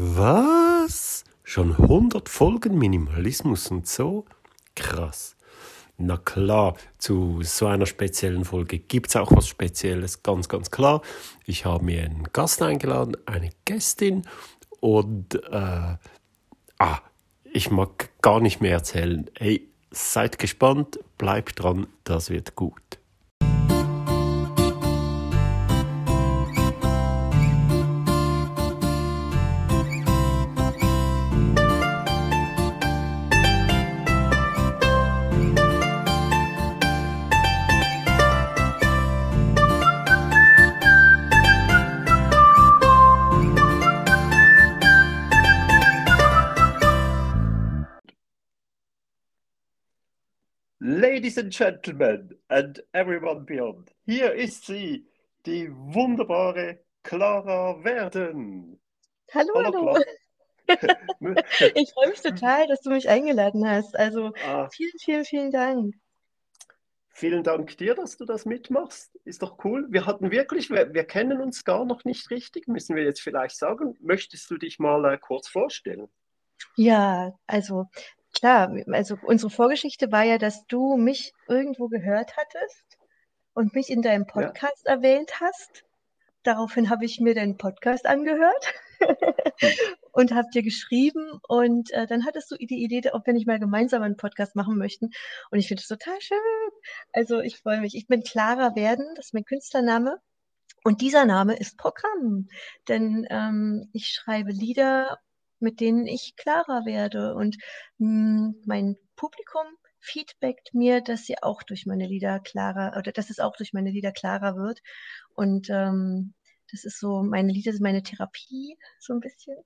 Was? Schon 100 Folgen Minimalismus und so? Krass. Na klar, zu so einer speziellen Folge gibt es auch was Spezielles, ganz, ganz klar. Ich habe mir einen Gast eingeladen, eine Gästin und äh, ah, ich mag gar nicht mehr erzählen. Hey, seid gespannt, bleibt dran, das wird gut. Ladies and Gentlemen and everyone beyond, hier ist sie, die wunderbare Clara Werden. Hallo, hallo. hallo. ich freue mich total, dass du mich eingeladen hast. Also ah. vielen, vielen, vielen Dank. Vielen Dank dir, dass du das mitmachst. Ist doch cool. Wir hatten wirklich, wir, wir kennen uns gar noch nicht richtig, müssen wir jetzt vielleicht sagen. Möchtest du dich mal äh, kurz vorstellen? Ja, also Klar, also unsere Vorgeschichte war ja, dass du mich irgendwo gehört hattest und mich in deinem Podcast ja. erwähnt hast. Daraufhin habe ich mir deinen Podcast angehört und habe dir geschrieben und äh, dann hattest du die Idee, ob wir nicht mal gemeinsam einen Podcast machen möchten. Und ich finde es total schön. Also ich freue mich. Ich bin Clara Werden, das ist mein Künstlername. Und dieser Name ist Programm, denn ähm, ich schreibe Lieder mit denen ich klarer werde. Und mh, hm, mein Publikum feedbackt mir, dass sie auch durch meine Lieder klarer oder dass es auch durch meine Lieder klarer wird. Und ähm, das ist so, meine Lieder sind meine Therapie, so ein bisschen.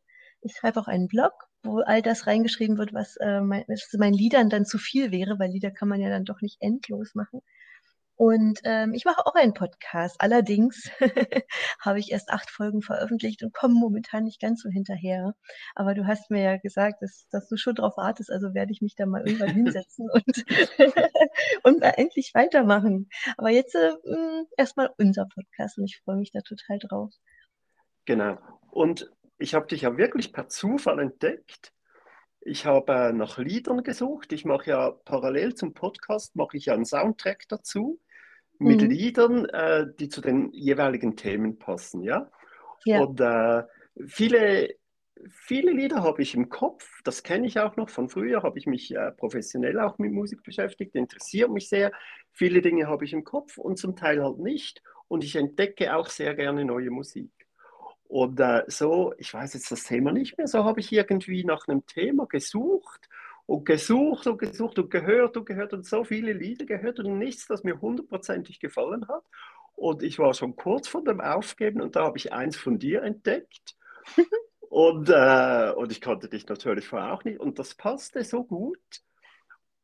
Ich schreibe auch einen Blog, wo all das reingeschrieben wird, was, äh, mein, was meinen Liedern dann zu viel wäre, weil Lieder kann man ja dann doch nicht endlos machen. Und ähm, ich mache auch einen Podcast. Allerdings habe ich erst acht Folgen veröffentlicht und komme momentan nicht ganz so hinterher. Aber du hast mir ja gesagt, dass, dass du schon drauf wartest, also werde ich mich da mal irgendwann hinsetzen und, und mal endlich weitermachen. Aber jetzt äh, hm, erstmal unser Podcast und ich freue mich da total drauf. Genau. Und ich habe dich ja wirklich per Zufall entdeckt. Ich habe äh, nach Liedern gesucht. Ich mache ja parallel zum Podcast mache ich ja einen Soundtrack dazu mit mhm. Liedern, äh, die zu den jeweiligen Themen passen, ja. ja. Und äh, viele, viele Lieder habe ich im Kopf, das kenne ich auch noch von früher, habe ich mich äh, professionell auch mit Musik beschäftigt, interessiert mich sehr. Viele Dinge habe ich im Kopf und zum Teil halt nicht. Und ich entdecke auch sehr gerne neue Musik. Und äh, so, ich weiß jetzt das Thema nicht mehr, so habe ich irgendwie nach einem Thema gesucht und gesucht und gesucht und gehört und gehört und so viele Lieder gehört und nichts, das mir hundertprozentig gefallen hat. Und ich war schon kurz vor dem Aufgeben und da habe ich eins von dir entdeckt. und, äh, und ich kannte dich natürlich vorher auch nicht und das passte so gut.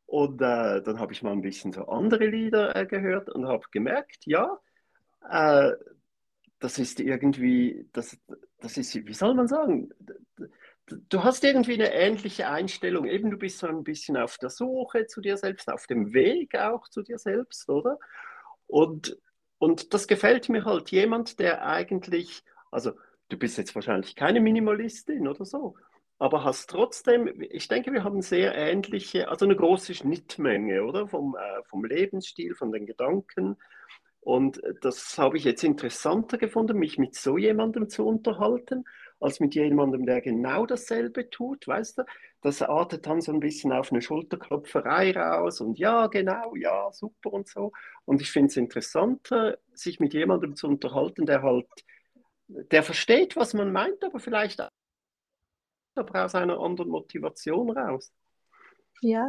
Und äh, dann habe ich mal ein bisschen so andere Lieder äh, gehört und habe gemerkt, ja, äh, das ist irgendwie, das, das ist, wie soll man sagen, du hast irgendwie eine ähnliche Einstellung. Eben, du bist so ein bisschen auf der Suche zu dir selbst, auf dem Weg auch zu dir selbst, oder? Und, und das gefällt mir halt. Jemand, der eigentlich, also du bist jetzt wahrscheinlich keine Minimalistin oder so, aber hast trotzdem, ich denke, wir haben sehr ähnliche, also eine große Schnittmenge, oder? Vom, äh, vom Lebensstil, von den Gedanken. Und das habe ich jetzt interessanter gefunden, mich mit so jemandem zu unterhalten als mit jemandem, der genau dasselbe tut, weißt du? Das artet dann so ein bisschen auf eine Schulterklopferei raus und ja, genau, ja, super und so. Und ich finde es interessanter, sich mit jemandem zu unterhalten, der halt, der versteht, was man meint, aber vielleicht aber aus einer anderen Motivation raus. Ja,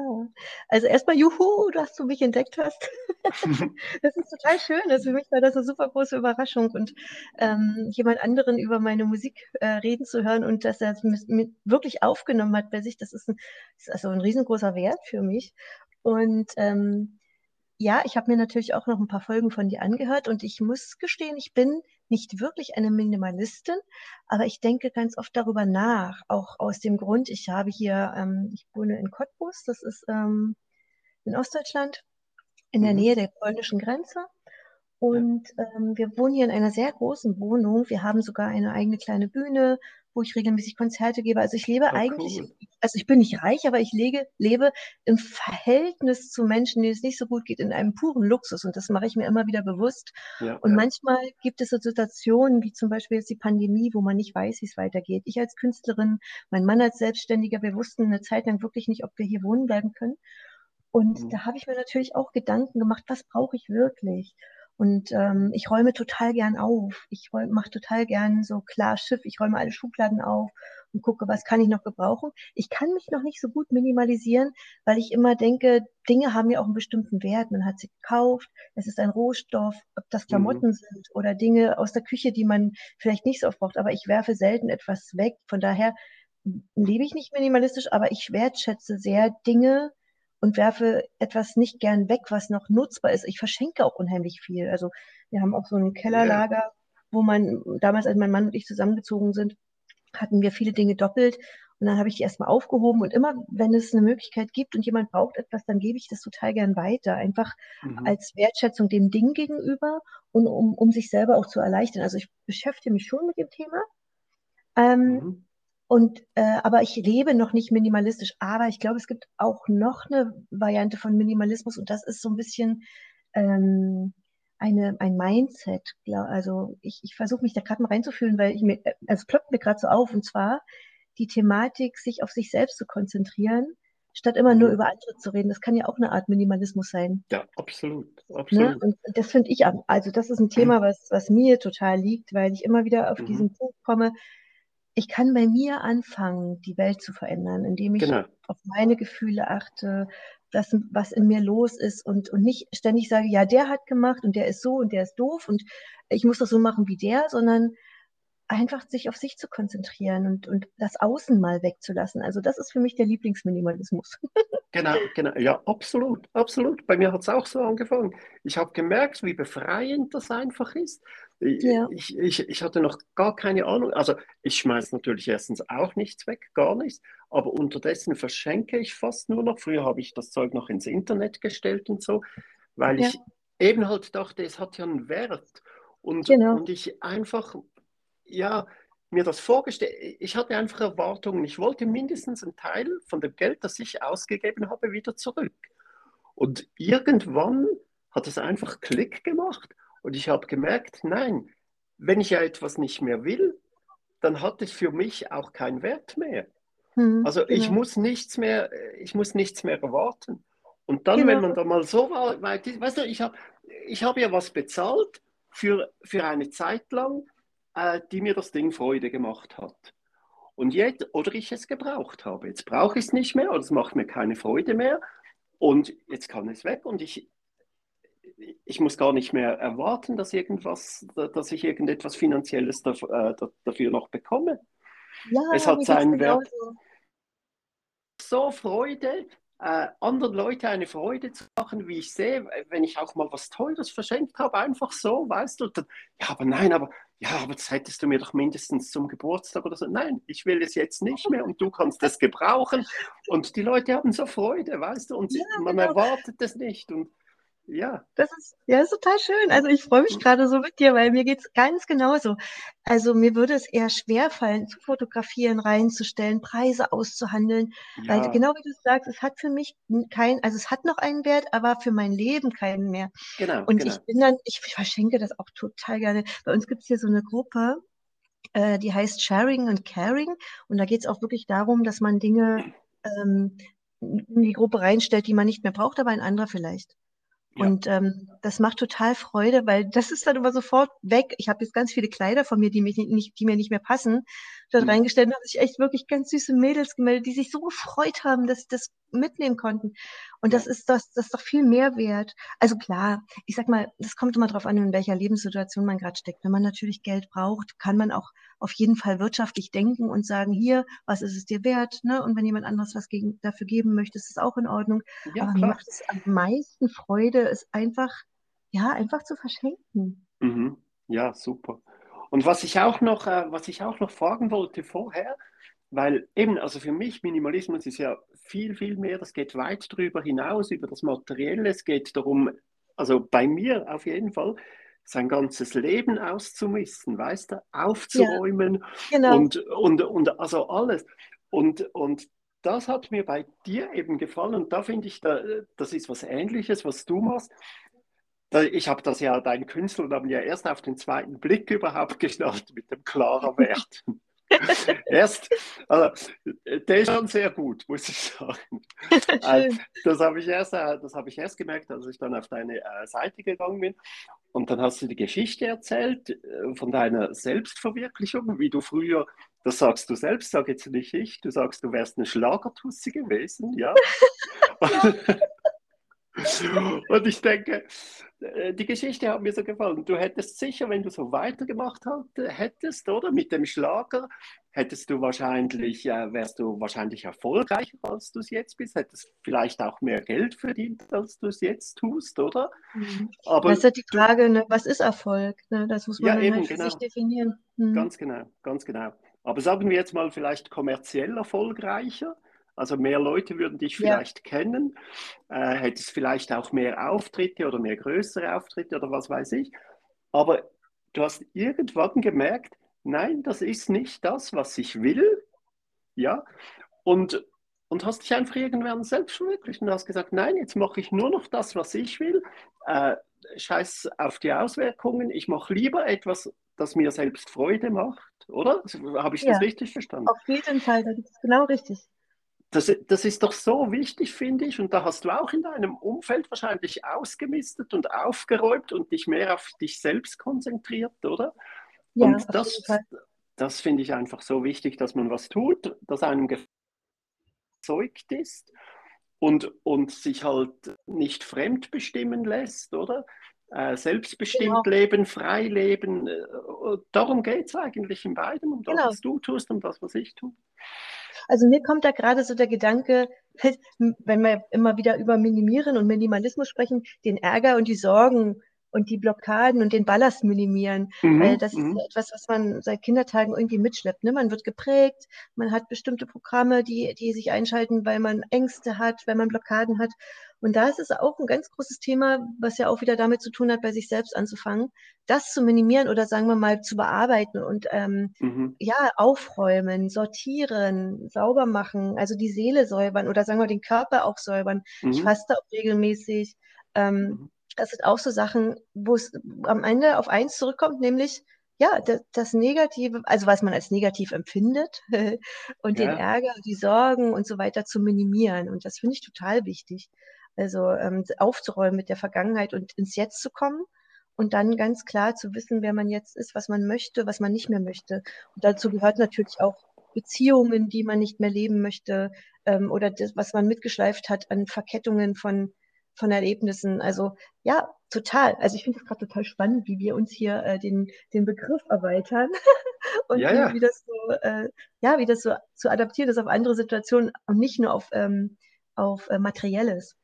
also erstmal Juhu, dass du mich entdeckt hast. das ist total schön. Also für mich war das eine super große Überraschung und ähm, jemand anderen über meine Musik äh, reden zu hören und dass er es mit, wirklich aufgenommen hat bei sich, das ist, ein, ist also ein riesengroßer Wert für mich. Und ähm, ja, ich habe mir natürlich auch noch ein paar Folgen von dir angehört und ich muss gestehen, ich bin nicht wirklich eine Minimalistin, aber ich denke ganz oft darüber nach, auch aus dem Grund, ich habe hier, ähm, ich wohne in Cottbus, das ist ähm, in Ostdeutschland, in der mhm. Nähe der polnischen Grenze. Und ähm, wir wohnen hier in einer sehr großen Wohnung. Wir haben sogar eine eigene kleine Bühne, wo ich regelmäßig Konzerte gebe. Also ich lebe Ah, eigentlich, cool. also ich bin nicht reich, aber ich lege, lebe im Verhältnis zu Menschen, denen es nicht so gut geht, in einem puren Luxus. Und das mache ich mir immer wieder bewusst. Ja, Und ja. manchmal gibt es so Situationen, wie zum Beispiel jetzt die Pandemie, wo man nicht weiß, wie es weitergeht. Ich als Künstlerin, mein Mann als Selbstständiger, wir wussten eine Zeit lang wirklich nicht, ob wir hier wohnen bleiben können. Und Mhm. da habe ich mir natürlich auch Gedanken gemacht, was brauche ich wirklich? Und ähm, ich räume total gern auf. Ich mache total gern so klar Schiff. Ich räume alle Schubladen auf und gucke, was kann ich noch gebrauchen. Ich kann mich noch nicht so gut minimalisieren, weil ich immer denke, Dinge haben ja auch einen bestimmten Wert. Man hat sie gekauft, es ist ein Rohstoff, ob das Mhm. Klamotten sind oder Dinge aus der Küche, die man vielleicht nicht so oft braucht. Aber ich werfe selten etwas weg. Von daher lebe ich nicht minimalistisch, aber ich wertschätze sehr Dinge und werfe etwas nicht gern weg, was noch nutzbar ist. Ich verschenke auch unheimlich viel. Also wir haben auch so ein Kellerlager, wo man damals, als mein Mann und ich zusammengezogen sind, hatten wir viele Dinge doppelt. Und dann habe ich die erstmal aufgehoben. Und immer, wenn es eine Möglichkeit gibt und jemand braucht etwas, dann gebe ich das total gern weiter. Einfach Mhm. als Wertschätzung dem Ding gegenüber und um, um sich selber auch zu erleichtern. Also ich beschäftige mich schon mit dem Thema. Ähm, Mhm. Und, äh, aber ich lebe noch nicht minimalistisch. Aber ich glaube, es gibt auch noch eine Variante von Minimalismus und das ist so ein bisschen ähm, eine, ein Mindset. Also ich, ich versuche mich da gerade mal reinzufühlen, weil ich mir, also es ploppt mir gerade so auf und zwar die Thematik, sich auf sich selbst zu konzentrieren, statt immer nur Mhm. über andere zu reden. Das kann ja auch eine Art Minimalismus sein. Ja, absolut, Ne? absolut. Und das finde ich, also das ist ein Thema, was, was mir total liegt, weil ich immer wieder auf Mhm. diesen Punkt komme, ich kann bei mir anfangen, die Welt zu verändern, indem ich Genau. auf meine Gefühle achte, das, was in mir los ist und, und nicht ständig sage, ja, der hat gemacht und der ist so und der ist doof und ich muss das so machen wie der, sondern einfach sich auf sich zu konzentrieren und, und das Außen mal wegzulassen. Also das ist für mich der Lieblingsminimalismus. Genau, genau. Ja, absolut, absolut. Bei mir hat es auch so angefangen. Ich habe gemerkt, wie befreiend das einfach ist. Ich, Ja. ich, ich, ich hatte noch gar keine Ahnung. Also ich schmeiße natürlich erstens auch nichts weg, gar nichts. Aber unterdessen verschenke ich fast nur noch. Früher habe ich das Zeug noch ins Internet gestellt und so, weil Ja. ich eben halt dachte, es hat ja einen Wert. Und, Genau. und ich einfach, ja, mir das vorgestellt, ich hatte einfach Erwartungen. Ich wollte mindestens einen Teil von dem Geld, das ich ausgegeben habe, wieder zurück. Und irgendwann hat es einfach Klick gemacht und ich habe gemerkt, nein, wenn ich ja etwas nicht mehr will, dann hat es für mich auch keinen Wert mehr. Hm, Also ich genau. muss nichts mehr, ich muss nichts mehr erwarten. Und dann, wenn Genau. man da mal so war, weit ist, weißt du, ich habe ich hab ja was bezahlt für, für eine Zeit lang, äh, die mir das Ding Freude gemacht hat. Und jetzt, oder ich es gebraucht habe. Jetzt brauche ich es nicht mehr oder es macht mir keine Freude mehr. Und jetzt kann es weg und ich, ich muss gar nicht mehr erwarten, dass, irgendwas, dass ich irgendetwas Finanzielles dafür, äh, dafür noch bekomme. Ja, Es hat seinen Wert. genauso. so Freude, äh, anderen Leuten eine Freude zu machen, wie ich sehe, wenn ich auch mal was Teures verschenkt habe, einfach so, weißt du, dann, ja, aber nein, aber ja, aber das hättest du mir doch mindestens zum Geburtstag oder so. Nein, ich will es jetzt nicht mehr und du kannst es gebrauchen. Und die Leute haben so Freude, weißt du, und Ja, man genau. erwartet es nicht. Und ja, Das ist, ja, ist total schön. Also ich freue mich gerade so mit dir, weil mir geht's ganz genauso. Also mir würde es eher schwer fallen, zu fotografieren, reinzustellen, Preise auszuhandeln, weil ja, genau wie du sagst, es hat für mich kein, also es hat noch einen Wert, aber für mein Leben keinen mehr. genau, Und genau. ich bin dann, ich verschenke das auch total gerne. Bei uns gibt's hier so eine Gruppe, äh, die heißt Sharing and Caring. Und da geht's auch wirklich darum, dass man Dinge ähm, in die Gruppe reinstellt, die man nicht mehr braucht, aber ein anderer vielleicht. Ja. Und ähm, das macht total Freude, weil das ist dann immer sofort weg. Ich habe jetzt ganz viele Kleider von mir, die, mich nicht, die mir nicht mehr passen, dort Hm. reingestellt und haben sich echt wirklich ganz süße Mädels gemeldet, die sich so gefreut haben, dass sie das mitnehmen konnten. Und das ist das, das ist doch viel mehr wert. Also klar, ich sag mal, das kommt immer darauf an, in welcher Lebenssituation man gerade steckt. Wenn man natürlich Geld braucht, kann man auch auf jeden Fall wirtschaftlich denken und sagen, hier, was ist es dir wert? Ne? Und wenn jemand anderes was gegen, dafür geben möchte, ist es auch in Ordnung. Ja, Aber mir macht es am meisten Freude, es einfach, ja, einfach zu verschenken. Mhm. Ja, super. Und was ich auch noch, äh, was ich auch noch fragen wollte vorher, weil eben, also für mich Minimalismus ist ja viel, viel mehr, das geht weit darüber hinaus, über das Materielle. Es geht darum, also bei mir auf jeden Fall, sein ganzes Leben auszumisten, weißt du, aufzuräumen ja, genau. und, und, und also alles. Und, und das hat mir bei dir eben gefallen und da finde ich, da, das ist was Ähnliches, was du machst. Ich habe das ja, deinen Künstlernamen ja erst auf den zweiten Blick überhaupt geschnallt mit dem klarer Wert. Erst, also, der ist schon sehr gut, muss ich sagen. Also, das habe ich, erst, äh, hab ich erst gemerkt, als ich dann auf deine äh, Seite gegangen bin. Und dann hast du die Geschichte erzählt äh, von deiner Selbstverwirklichung, wie du früher, das sagst du selbst, sag jetzt nicht ich, du sagst, du wärst eine Schlagertussi gewesen, ja. Und ich denke, äh, die Geschichte hat mir so gefallen. Du hättest sicher, wenn du so weitergemacht hättest, oder mit dem Schlager, hättest du wahrscheinlich, äh, wärst du wahrscheinlich erfolgreicher, als du es jetzt bist, hättest vielleicht auch mehr Geld verdient, als du es jetzt tust, oder? Mhm. Aber das ist ja die Frage, ne, was ist Erfolg? Ne? Das muss man ja, eben, halt für genau. sich definieren. Mhm. Ganz genau, ganz genau. Aber sagen wir jetzt mal vielleicht kommerziell erfolgreicher. Also mehr Leute würden dich vielleicht ja. kennen, äh, hättest vielleicht auch mehr Auftritte oder mehr größere Auftritte oder was weiß ich. Aber du hast irgendwann gemerkt, nein, das ist nicht das, was ich will. Ja, und, und hast dich einfach irgendwann selbst verwirklicht und hast gesagt, nein, jetzt mache ich nur noch das, was ich will. Äh, scheiß auf die Auswirkungen. Ich mache lieber etwas, das mir selbst Freude macht, oder? Habe ich ja, das richtig verstanden? Auf jeden Fall, das ist genau richtig das, das ist doch so wichtig, finde ich. Und da hast du auch in deinem Umfeld wahrscheinlich ausgemistet und aufgeräumt und dich mehr auf dich selbst konzentriert, oder? Ja, und das, das finde ich einfach so wichtig, dass man was tut, das einem gezeugt ist und, und sich halt nicht fremd bestimmen lässt, oder? Äh, selbstbestimmt genau. leben, frei leben. Äh, darum geht es eigentlich in beidem, um das, genau. was du tust, um das, was ich tue. Also mir kommt da gerade so der Gedanke, wenn wir immer wieder über Minimieren und Minimalismus sprechen, den Ärger und die Sorgen und die Blockaden und den Ballast minimieren. Mhm, Weil das mhm. ist etwas, was man seit Kindertagen irgendwie mitschleppt. Ne? Man wird geprägt, man hat bestimmte Programme, die, die sich einschalten, weil man Ängste hat, weil man Blockaden hat. Und da ist es auch ein ganz großes Thema, was ja auch wieder damit zu tun hat, bei sich selbst anzufangen, das zu minimieren oder sagen wir mal zu bearbeiten und ähm, mhm. ja, aufräumen, sortieren, sauber machen, also die Seele säubern oder sagen wir den Körper auch säubern. Mhm. Ich faste auch regelmäßig. Ähm, mhm. Das sind auch so Sachen, wo es am Ende auf eins zurückkommt, nämlich ja, das, das, Negative, also was man als negativ empfindet und ja. den Ärger, die Sorgen und so weiter zu minimieren. Und das finde ich total wichtig. Also ähm, aufzuräumen mit der Vergangenheit und ins Jetzt zu kommen und dann ganz klar zu wissen, wer man jetzt ist, was man möchte, was man nicht mehr möchte. Und dazu gehört natürlich auch Beziehungen, die man nicht mehr leben möchte ähm, oder das, was man mitgeschleift hat an Verkettungen von von Erlebnissen. Also ja, total. Also ich finde es gerade total spannend, wie wir uns hier äh, den, den Begriff erweitern und ja, ja. Wie, das so, äh, ja, wie das so zu adaptieren ist auf andere Situationen und nicht nur auf, ähm, auf äh, Materielles.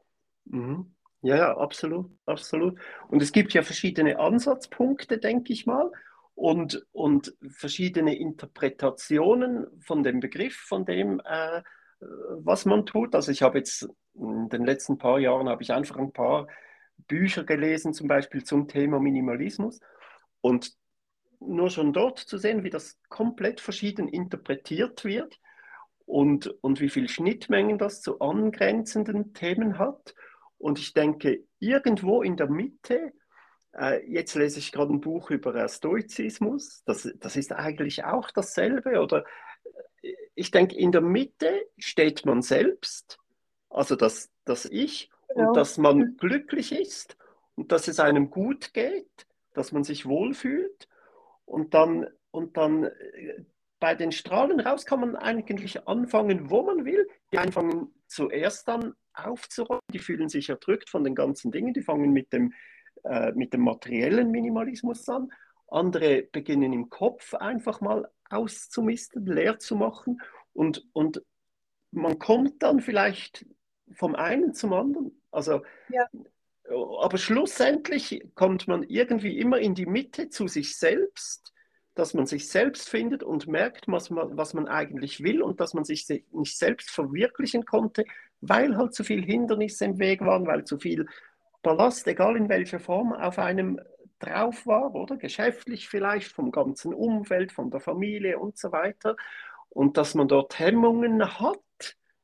Mhm. Ja, ja, absolut, absolut. Und es gibt ja verschiedene Ansatzpunkte, denke ich mal, und, und verschiedene Interpretationen von dem Begriff, von dem, äh, was man tut. Also ich habe jetzt in den letzten paar Jahren habe ich einfach ein paar Bücher gelesen, zum Beispiel zum Thema Minimalismus. Und nur schon dort zu sehen, wie das komplett verschieden interpretiert wird und, und wie viele Schnittmengen das zu angrenzenden Themen hat. Und ich denke, irgendwo in der Mitte, äh, jetzt lese ich gerade ein Buch über Stoizismus, das, das ist eigentlich auch dasselbe. Oder äh, ich denke, in der Mitte steht man selbst also das, das Ich genau. und dass man glücklich ist und dass es einem gut geht, dass man sich wohlfühlt und dann, und dann äh, bei den Strahlen raus kann man eigentlich anfangen, wo man will. Die anfangen zuerst dann aufzuräumen, die fühlen sich erdrückt von den ganzen Dingen, die fangen mit dem, äh, mit dem materiellen Minimalismus an. Andere beginnen im Kopf einfach mal auszumisten, leer zu machen und, und man kommt dann vielleicht vom einen zum anderen. Also, ja. aber schlussendlich kommt man irgendwie immer in die Mitte zu sich selbst, dass man sich selbst findet und merkt, was man, was man eigentlich will und dass man sich nicht selbst verwirklichen konnte, weil halt zu viele Hindernisse im Weg waren, weil zu viel Ballast, egal in welcher Form, auf einem drauf war, oder? Geschäftlich vielleicht, vom ganzen Umfeld, von der Familie und so weiter. Und dass man dort Hemmungen hat,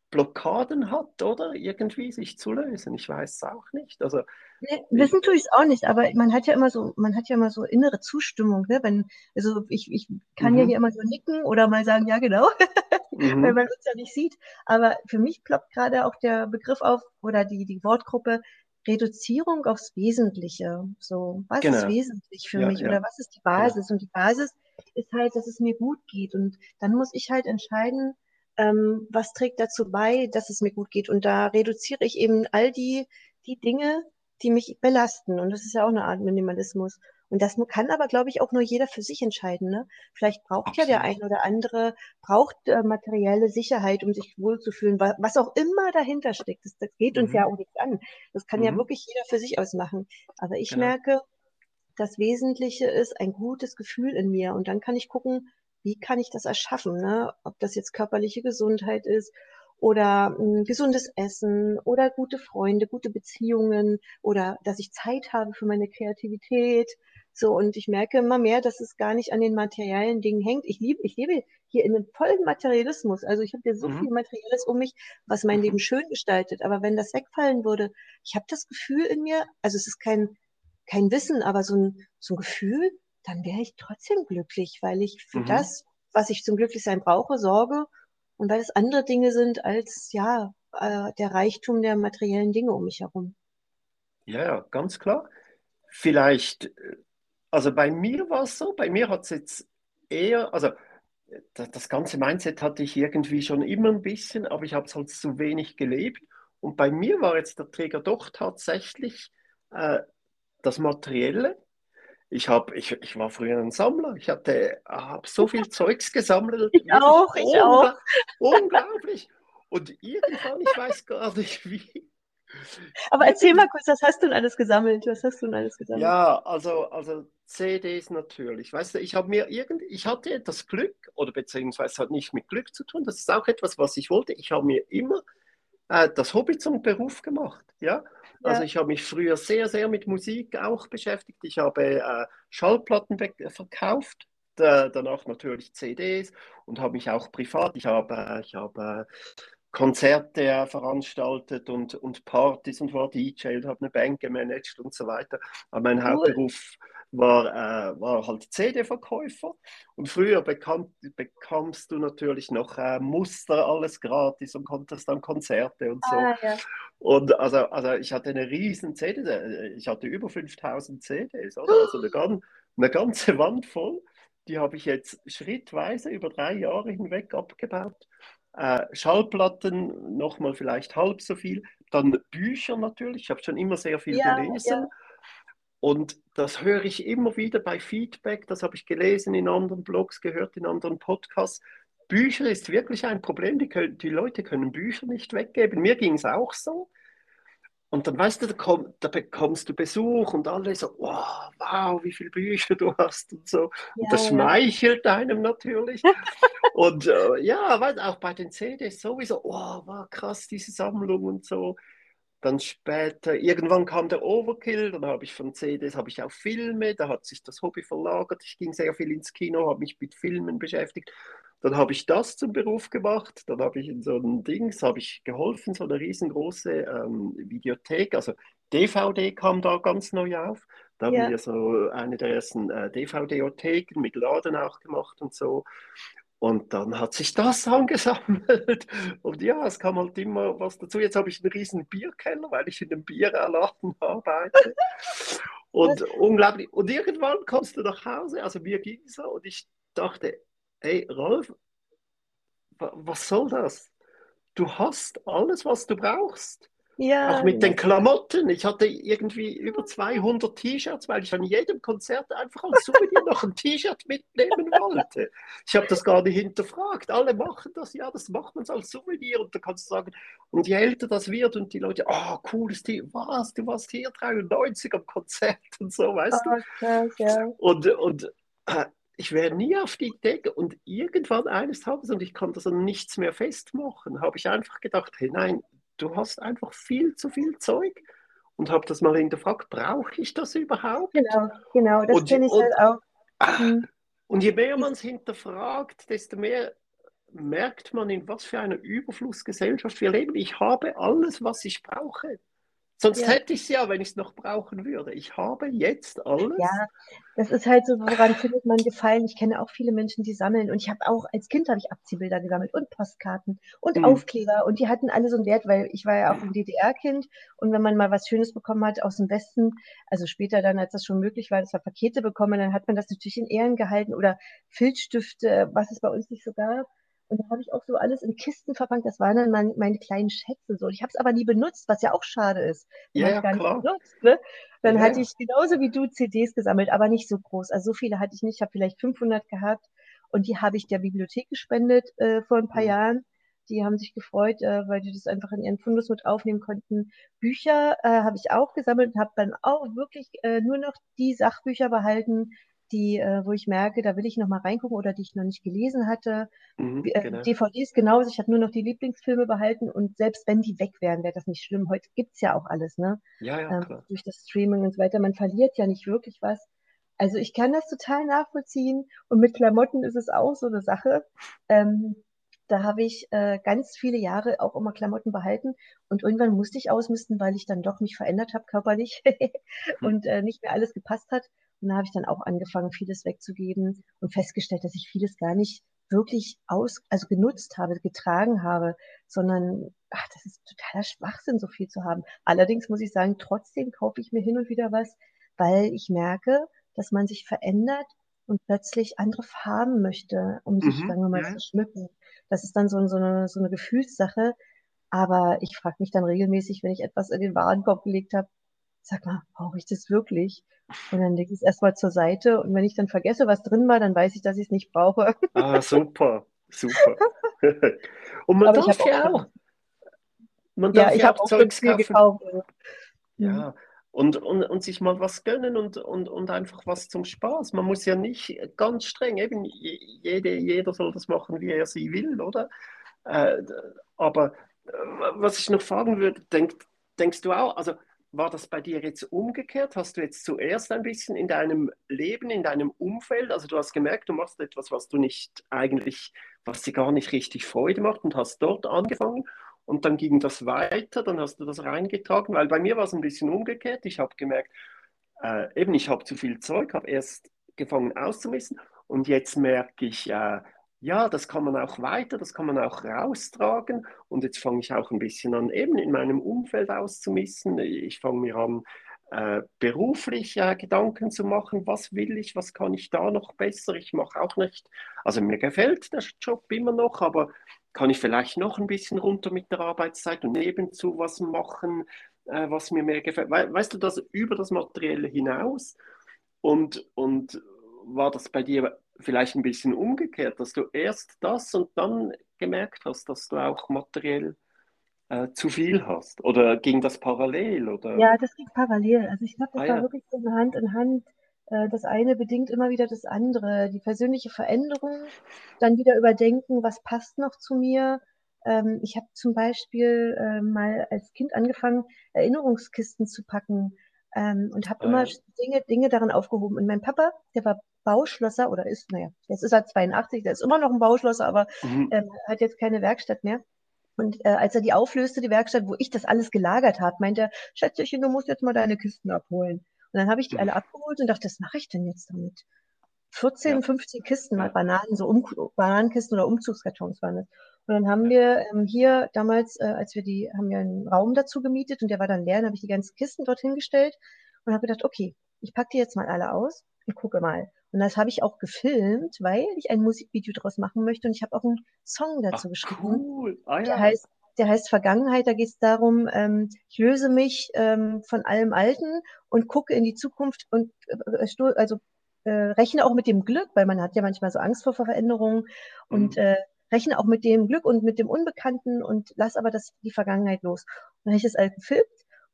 Blockaden hat, oder irgendwie sich zu lösen. Ich weiß es auch nicht. Also, nee, wissen tue ich es auch nicht, aber man hat ja immer so, man hat ja immer so innere Zustimmung, ne? Wenn, also ich, ich kann mhm. ja hier immer so nicken oder mal sagen, ja genau, mhm. weil man uns ja nicht sieht. Aber für mich ploppt gerade auch der Begriff auf oder die, die Wortgruppe Reduzierung aufs Wesentliche. So, was genau. ist wesentlich für ja, mich ja. oder was ist die Basis? Ja. Und die Basis ist halt, dass es mir gut geht. Und dann muss ich halt entscheiden, ähm, was trägt dazu bei, dass es mir gut geht. Und da reduziere ich eben all die, die Dinge, die mich belasten. Und das ist ja auch eine Art Minimalismus. Und das kann aber, glaube ich, auch nur jeder für sich entscheiden. Ne? Vielleicht braucht Absolut. ja der ein oder andere, braucht äh, materielle Sicherheit, um sich wohlzufühlen, was, was auch immer dahinter steckt. Das, das geht mhm. uns ja auch nicht an. Das kann mhm. ja wirklich jeder für sich ausmachen. Aber ich genau. merke, das Wesentliche ist ein gutes Gefühl in mir. Und dann kann ich gucken, wie kann ich das erschaffen? Ne? Ob das jetzt körperliche Gesundheit ist oder ein gesundes Essen oder gute Freunde, gute Beziehungen oder dass ich Zeit habe für meine Kreativität. So, und ich merke immer mehr, dass es gar nicht an den materiellen Dingen hängt. Ich liebe, ich lebe hier in einem vollen Materialismus. Also ich habe hier so mhm. viel Materielles um mich, was mein Leben schön gestaltet. Aber wenn das wegfallen würde, ich habe das Gefühl in mir, also es ist kein, kein Wissen, aber so ein, so ein Gefühl, dann wäre ich trotzdem glücklich, weil ich für mhm. das, was ich zum Glücklichsein brauche, sorge und weil es andere Dinge sind als ja äh, der Reichtum der materiellen Dinge um mich herum. Ja, ja, ganz klar. Vielleicht, äh, also bei mir war es so, bei mir hat es jetzt eher, also das, das, ganze Mindset hatte ich irgendwie schon immer ein bisschen, aber ich habe es halt zu wenig gelebt. Und bei mir war jetzt der Träger doch tatsächlich äh, das Materielle, ich, hab, ich, ich war früher ein Sammler. Ich hatte hab so viel Zeugs gesammelt. Ich auch, ich auch. Unglaublich. Und irgendwann, ich weiß gar nicht wie. Aber erzähl mal kurz, was hast du denn alles gesammelt? Was hast du denn alles gesammelt? Ja, also, also CDs natürlich. Weißt du, ich habe mir irgendwie, ich hatte das Glück, oder beziehungsweise hat nicht mit Glück zu tun, das ist auch etwas, was ich wollte. Ich habe mir immer äh, das Hobby zum Beruf gemacht. Ja? Also ich habe mich früher sehr, sehr mit Musik auch beschäftigt. Ich habe äh, Schallplatten verkauft, danach natürlich CDs und habe mich auch privat, ich habe, äh, ich habe äh, Konzerte veranstaltet und, und Partys und war DJ und habe eine Band gemanagt und so weiter. Aber mein cool. Hauptberuf war, äh, war halt CD-Verkäufer. Und früher bekam, bekamst du natürlich noch äh, Muster, alles gratis und konntest dann Konzerte und so. Ah, ja. Und also, also ich hatte eine riesen CD, äh, ich hatte über 5000 CDs, oder? also eine, eine ganze Wand voll. Die habe ich jetzt schrittweise über drei Jahre hinweg abgebaut. Äh, Schallplatten nochmal vielleicht halb so viel. Dann Bücher natürlich, ich habe schon immer sehr viel ja, gelesen. Ja. Und das höre ich immer wieder bei Feedback, das habe ich gelesen in anderen Blogs, gehört in anderen Podcasts. Bücher ist wirklich ein Problem, die, können, die Leute können Bücher nicht weggeben. Mir ging es auch so. Und dann weißt du, da, komm, da, bekommst du Besuch und alle so, wow, wow, wie viele Bücher du hast und so. Ja, und das ja. schmeichelt einem natürlich. und äh, ja, weil auch bei den CDs sowieso, wow, wow, krass, diese Sammlung und so. Dann später, irgendwann kam der Overkill, dann habe ich von CDs, habe ich auch Filme, da hat sich das Hobby verlagert. Ich ging sehr viel ins Kino, habe mich mit Filmen beschäftigt. Dann habe ich das zum Beruf gemacht, dann habe ich in so einem Dings, habe ich geholfen, so eine riesengroße ähm, Videothek, also DVD kam da ganz neu auf. Da haben ja. wir so eine der ersten äh, DVD-Otheken mit Laden auch gemacht und so. Und dann hat sich das angesammelt. Und ja, es kam halt immer was dazu. Jetzt habe ich einen riesen Bierkeller, weil ich in einem Bierladen arbeite. Und unglaublich. Und irgendwann kommst du nach Hause, also mir ging es so, und ich dachte, hey Rolf, was soll das? Du hast alles, was du brauchst. Ja, auch mit den Klamotten. Ich hatte irgendwie über 200 T-Shirts, weil ich an jedem Konzert einfach als Souvenir noch ein T-Shirt mitnehmen wollte. Ich habe das gar nicht hinterfragt. Alle machen das, ja, das macht man als Souvenir. Und da kannst du sagen, und je älter das wird und die Leute, oh, cooles T, was, du warst hier 93 am Konzert und so, weißt du? Krass, ja. Und, und äh, ich wäre nie auf die Idee und irgendwann eines Tages, und ich konnte so nichts mehr festmachen, habe ich einfach gedacht, hey nein, du hast einfach viel zu viel Zeug und habe das mal hinterfragt, brauche ich das überhaupt? Genau, genau, das kenne ich halt auch. Mhm. Und je mehr man es hinterfragt, desto mehr merkt man, in was für einer Überflussgesellschaft wir leben. Ich habe alles, was ich brauche. Sonst ja. hätte ich es ja, wenn ich es noch brauchen würde. Ich habe jetzt alles. Ja, das ist halt so, woran findet man Gefallen? Ich kenne auch viele Menschen, die sammeln. Und ich habe auch, als Kind habe ich Abziehbilder gesammelt und Postkarten und mhm. Aufkleber. Und die hatten alle so einen Wert, weil ich war ja auch ein DDR-Kind. Und wenn man mal was Schönes bekommen hat aus dem Westen, also später dann, als das schon möglich war, dass wir Pakete bekommen, dann hat man das natürlich in Ehren gehalten oder Filzstifte, was es bei uns nicht so gab. Und da habe ich auch so alles in Kisten verpackt. Das waren dann mein, meine kleinen Schätze so. Ich habe es aber nie benutzt, was ja auch schade ist. Ja, ja klar. Benutzt, ne? Dann ja. hatte ich genauso wie du CDs gesammelt, aber nicht so groß. Also so viele hatte ich nicht. Ich habe vielleicht 500 gehabt und die habe ich der Bibliothek gespendet äh, vor ein paar mhm. Jahren. Die haben sich gefreut, äh, weil die das einfach in ihren Fundus mit aufnehmen konnten. Bücher äh, habe ich auch gesammelt und habe dann auch wirklich äh, nur noch die Sachbücher behalten, die, äh, wo ich merke, da will ich noch mal reingucken oder die ich noch nicht gelesen hatte. Mhm, äh, genau. DVDs genauso, ich habe nur noch die Lieblingsfilme behalten und selbst wenn die weg wären, wäre das nicht schlimm. Heute gibt es ja auch alles, ne? Ja, ja, ähm, klar. Durch das Streaming und so weiter. Man verliert ja nicht wirklich was. Also ich kann das total nachvollziehen und mit Klamotten ist es auch so eine Sache. Ähm, da habe ich äh, ganz viele Jahre auch immer Klamotten behalten und irgendwann musste ich ausmisten, weil ich dann doch mich verändert habe körperlich und äh, nicht mehr alles gepasst hat. Und da habe ich dann auch angefangen, vieles wegzugeben und festgestellt, dass ich vieles gar nicht wirklich aus, also genutzt habe, getragen habe, sondern ach, das ist totaler Schwachsinn, so viel zu haben. Allerdings muss ich sagen, trotzdem kaufe ich mir hin und wieder was, weil ich merke, dass man sich verändert und plötzlich andere Farben möchte, um sich, mhm, sagen wir mal, ja. zu schmücken. Das ist dann so, so, eine, so eine Gefühlssache. Aber ich frage mich dann regelmäßig, wenn ich etwas in den Warenkorb gelegt habe, sag mal, brauche ich das wirklich? Und dann lege ich es erstmal zur Seite und wenn ich dann vergesse, was drin war, dann weiß ich, dass ich es nicht brauche. Ah, super, super. und man Aber darf ja auch. Man darf ja, ich ja auch Zeugs kaufen. Gekauft. Ja, mhm. und, und, und sich mal was gönnen und, und, und einfach was zum Spaß. Man muss ja nicht ganz streng, eben jede, jeder soll das machen, wie er sie will, oder? Äh, aber äh, was ich noch fragen würde, denk, denkst du auch, also war das bei dir jetzt umgekehrt? Hast du jetzt zuerst ein bisschen in deinem Leben, in deinem Umfeld, also du hast gemerkt, du machst etwas, was du nicht eigentlich, was dir gar nicht richtig Freude macht und hast dort angefangen und dann ging das weiter, dann hast du das reingetragen, weil bei mir war es ein bisschen umgekehrt. Ich habe gemerkt, äh, eben ich habe zu viel Zeug, habe erst gefangen auszumissen und jetzt merke ich, äh, ja, das kann man auch weiter, das kann man auch raustragen. Und jetzt fange ich auch ein bisschen an, eben in meinem Umfeld auszumissen. Ich fange mir an, äh, beruflich äh, Gedanken zu machen, was will ich, was kann ich da noch besser. Ich mache auch nicht, also mir gefällt der Job immer noch, aber kann ich vielleicht noch ein bisschen runter mit der Arbeitszeit und nebenzu was machen, äh, was mir mehr gefällt. We weißt du, das über das Materielle hinaus? Und, und war das bei dir vielleicht ein bisschen umgekehrt, dass du erst das und dann gemerkt hast, dass du auch materiell äh, zu viel hast? Oder ging das parallel? Oder? Ja, das ging parallel. Also ich glaube, das ah, war ja. wirklich so Hand in Hand. Äh, das eine bedingt immer wieder das andere. Die persönliche Veränderung, dann wieder überdenken, was passt noch zu mir. Ähm, ich habe zum Beispiel äh, mal als Kind angefangen, Erinnerungskisten zu packen ähm, und habe immer Dinge, Dinge darin aufgehoben. Und mein Papa, der war Bauschlosser oder ist, naja, jetzt ist er 82, der ist immer noch ein Bauschlosser, aber mhm. ähm, hat jetzt keine Werkstatt mehr. Und äh, als er die auflöste, die Werkstatt, wo ich das alles gelagert habe, meinte er, Schätzchen, du musst jetzt mal deine Kisten abholen. Und dann habe ich die mhm. alle abgeholt und dachte, was mache ich denn jetzt damit? 14, ja. 15 Kisten, ja. Bananen, so um, Bananenkisten oder Umzugskartons waren das. Und dann haben wir ähm, hier damals, äh, als wir die, haben wir einen Raum dazu gemietet und der war dann leer, dann habe ich die ganzen Kisten dorthin gestellt und habe gedacht, okay, ich packe die jetzt mal alle aus und gucke mal. Und das habe ich auch gefilmt, weil ich ein Musikvideo draus machen möchte und ich habe auch einen Song dazu Ach, geschrieben. Cool. Ah, ja. Der heißt der heißt Vergangenheit. Da geht es darum, ähm, ich löse mich ähm, von allem Alten und gucke in die Zukunft und äh, also äh, rechne auch mit dem Glück, weil man hat ja manchmal so Angst vor Veränderungen mhm. und äh, rechne auch mit dem Glück und mit dem Unbekannten und lass aber das die Vergangenheit los. Und dann habe ich das alles gefilmt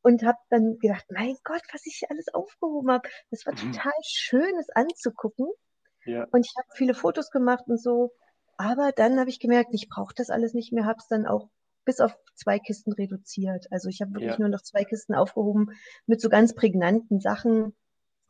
und habe dann gedacht, mein Gott, was ich hier alles aufgehoben habe. Das war mhm. total schön, es anzugucken. Ja. Und ich habe viele Fotos gemacht und so. Aber dann habe ich gemerkt, ich brauche das alles nicht mehr, habe es dann auch bis auf zwei Kisten reduziert. Also ich habe wirklich ja. nur noch zwei Kisten aufgehoben mit so ganz prägnanten Sachen,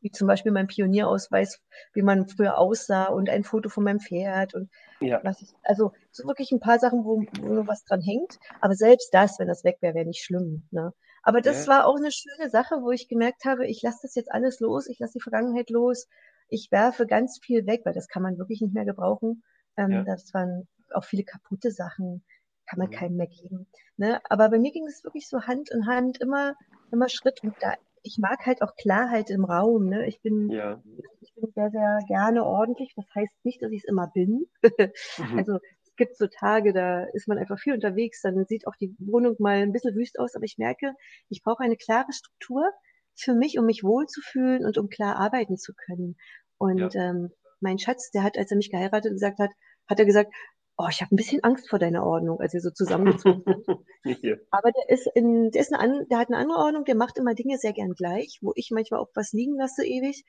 wie zum Beispiel mein Pionierausweis, wie man früher aussah und ein Foto von meinem Pferd und ja. was ich, also so wirklich ein paar Sachen, wo, wo nur was dran hängt. Aber selbst das, wenn das weg wäre, wäre nicht schlimm. Ne? Aber das ja. war auch eine schöne Sache, wo ich gemerkt habe, ich lasse das jetzt alles los, ich lasse die Vergangenheit los, ich werfe ganz viel weg, weil das kann man wirklich nicht mehr gebrauchen. Ähm, ja. Das waren auch viele kaputte Sachen, kann man mhm. keinem mehr geben. Ne? Aber bei mir ging es wirklich so Hand in Hand, immer, immer Schritt und da ich mag halt auch Klarheit im Raum. Ne? Ich, bin, ja. ich bin sehr, sehr gerne ordentlich. Das heißt nicht, dass ich es immer bin. mhm. Also es gibt so Tage, da ist man einfach viel unterwegs, dann sieht auch die Wohnung mal ein bisschen wüst aus, aber ich merke, ich brauche eine klare Struktur für mich, um mich wohlzufühlen und um klar arbeiten zu können. Und ja. ähm, mein Schatz, der hat, als er mich geheiratet gesagt hat, hat er gesagt, oh, ich habe ein bisschen Angst vor deiner Ordnung, als wir so zusammengezogen sind. Aber der ist in, der ist eine, der hat eine andere Ordnung, der macht immer Dinge sehr gern gleich, wo ich manchmal auch was liegen lasse ewig.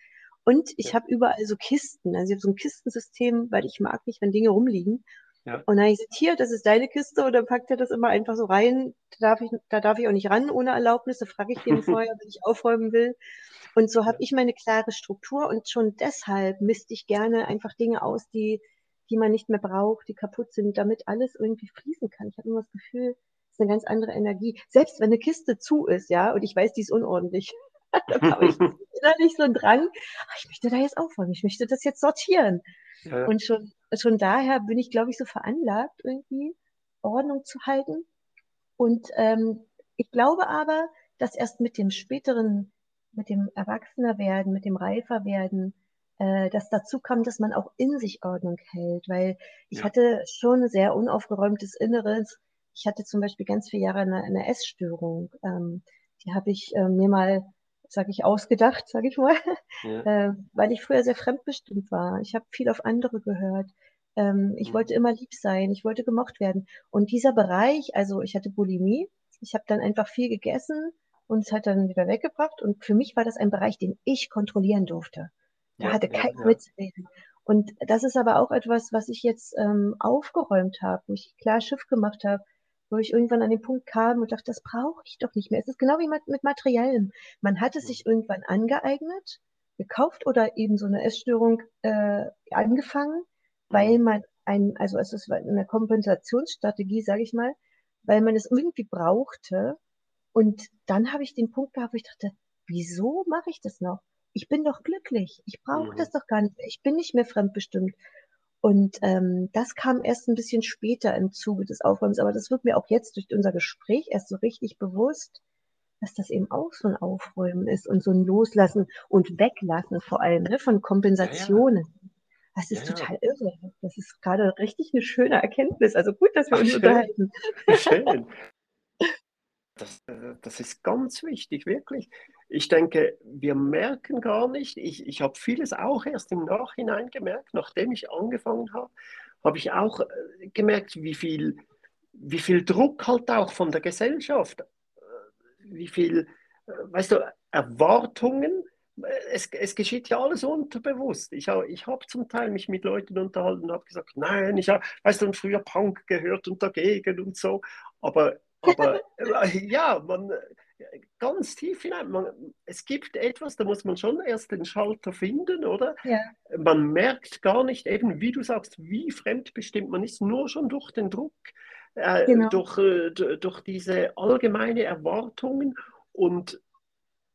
Und ich ja. habe überall so Kisten. Also ich habe so ein Kistensystem, weil ich mag nicht, wenn Dinge rumliegen. Ja. Und dann ich gesagt, hier, das ist deine Kiste, und dann packt er das immer einfach so rein. Da darf ich, da darf ich auch nicht ran ohne Erlaubnis. Da frage ich den vorher, wenn ich aufräumen will. Und so habe ja. ich meine klare Struktur und schon deshalb misste ich gerne einfach Dinge aus, die die man nicht mehr braucht, die kaputt sind, damit alles irgendwie fließen kann. Ich habe immer das Gefühl, es ist eine ganz andere Energie. Selbst wenn eine Kiste zu ist, ja, und ich weiß, die ist unordentlich, dann habe ich innerlich so einen Drang, ach, ich möchte da jetzt aufräumen, ich möchte das jetzt sortieren. Ja. Und schon, schon daher bin ich, glaube ich, so veranlagt, irgendwie Ordnung zu halten. Und ähm, ich glaube aber, dass erst mit dem späteren, mit dem Erwachsenerwerden, mit dem Reiferwerden, äh, dass dazu kam, dass man auch in sich Ordnung hält, weil ich ja. hatte schon sehr unaufgeräumtes Inneres. Ich hatte zum Beispiel ganz viele Jahre eine, eine Essstörung. Ähm, die habe ich äh, mir mal, sage ich, ausgedacht, sage ich mal, ja. äh, weil ich früher sehr fremdbestimmt war. Ich habe viel auf andere gehört. Ähm, ich mhm. wollte immer lieb sein, ich wollte gemocht werden. Und dieser Bereich, also ich hatte Bulimie, ich habe dann einfach viel gegessen und es hat dann wieder weggebracht. Und für mich war das ein Bereich, den ich kontrollieren durfte. Da ja, hatte keiner ja, mitzureden. Und das ist aber auch etwas, was ich jetzt ähm, aufgeräumt habe, wo ich klar Schiff gemacht habe, wo ich irgendwann an den Punkt kam und dachte, das brauche ich doch nicht mehr. Es ist genau wie mit, mit Materiellen. Man hat es sich irgendwann angeeignet, gekauft oder eben so eine Essstörung äh, angefangen, weil mhm. man ein, also es ist eine Kompensationsstrategie, sage ich mal, weil man es irgendwie brauchte. Und dann habe ich den Punkt gehabt, wo ich dachte, wieso mache ich das noch? Ich bin doch glücklich. Ich brauche mhm. das doch gar nicht mehr. Ich bin nicht mehr fremdbestimmt. Und ähm, das kam erst ein bisschen später im Zuge des Aufräumens, aber das wird mir auch jetzt durch unser Gespräch erst so richtig bewusst, dass das eben auch so ein Aufräumen ist und so ein Loslassen und Weglassen vor allem ne, von Kompensationen. Ja, ja. Das ist ja, total irre. Das ist gerade richtig eine schöne Erkenntnis. Also gut, dass wir uns schön. unterhalten. Schön. Das, äh, das ist ganz wichtig, wirklich. Ich denke, wir merken gar nicht, ich, ich habe vieles auch erst im Nachhinein gemerkt, nachdem ich angefangen habe, habe ich auch äh, gemerkt, wie viel, wie viel Druck halt auch von der Gesellschaft, äh, wie viel, weißt du, Erwartungen, es, es geschieht ja alles unterbewusst. Ich habe ich hab zum Teil mich mit Leuten unterhalten und habe gesagt, nein, ich habe, weißt du, früher Punk gehört und dagegen und so. Aber aber äh, ja, man ganz tief hinein. Man, es gibt etwas, da muss man schon erst den Schalter finden, oder? Ja. Man merkt gar nicht, eben wie du sagst, wie fremdbestimmt man ist, nur schon durch den Druck, äh, genau. durch, äh, durch diese allgemeine Erwartungen. Und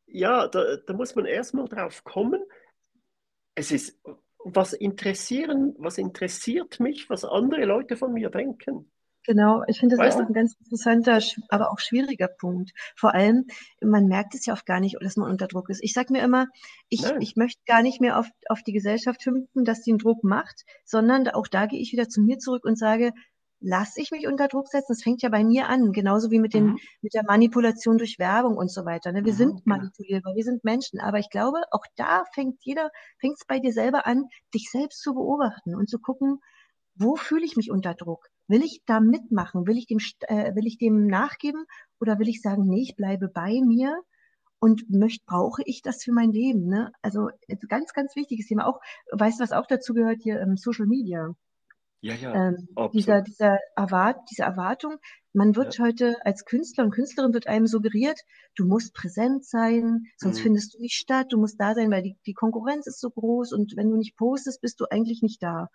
ja, da, da muss man erstmal drauf kommen. Es ist, was interessieren, was interessiert mich, was andere Leute von mir denken. Genau, ich finde das weißt auch du? ein ganz interessanter, aber auch schwieriger Punkt. Vor allem, man merkt es ja oft gar nicht, dass man unter Druck ist. Ich sage mir immer, ich, ich möchte gar nicht mehr auf, auf die Gesellschaft hüpfen, dass die einen Druck macht, sondern auch da gehe ich wieder zu mir zurück und sage, lass ich mich unter Druck setzen. Das fängt ja bei mir an, genauso wie mit, den, mhm. mit der Manipulation durch Werbung und so weiter. Ne? Wir mhm, sind genau. manipulierbar, wir sind Menschen, aber ich glaube, auch da fängt jeder, fängt es bei dir selber an, dich selbst zu beobachten und zu gucken, wo fühle ich mich unter Druck? Will ich da mitmachen? Will ich dem, äh, will ich dem nachgeben? Oder will ich sagen, nee, ich bleibe bei mir und möchte, brauche ich das für mein Leben? Ne? Also ganz, ganz wichtiges Thema. Auch, weißt du, was auch dazu gehört hier? Ähm, Social Media. Ja, ja, Ähm, dieser, dieser Erwart, diese Erwartung, man wird Ja. heute als Künstler und Künstlerin wird einem suggeriert, du musst präsent sein, sonst Mhm. findest du nicht statt, du musst da sein, weil die, die Konkurrenz ist so groß und wenn du nicht postest, bist du eigentlich nicht da.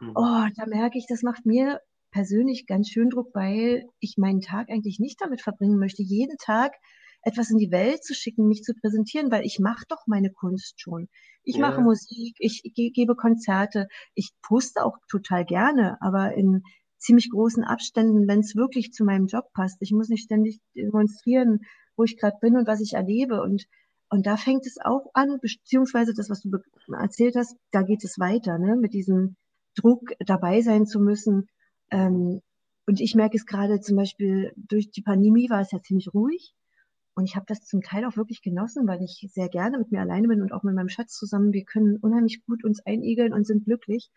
Mhm. Oh, da merke ich, das macht mir persönlich ganz schön Druck, weil ich meinen Tag eigentlich nicht damit verbringen möchte, jeden Tag etwas in die Welt zu schicken, mich zu präsentieren, weil ich mache doch meine Kunst schon. Ich mache Ja. Musik, ich ge gebe Konzerte, ich poste auch total gerne, aber in ziemlich großen Abständen, wenn es wirklich zu meinem Job passt. Ich muss nicht ständig demonstrieren, wo ich gerade bin und was ich erlebe. Und, und da fängt es auch an, beziehungsweise das, was du erzählt hast, da geht es weiter, ne? Mit diesem Druck dabei sein zu müssen. Ähm, und ich merke es gerade zum Beispiel durch die Pandemie war es ja ziemlich ruhig. Und ich habe das zum Teil auch wirklich genossen, weil ich sehr gerne mit mir alleine bin und auch mit meinem Schatz zusammen. Wir können unheimlich gut uns einigeln und sind glücklich.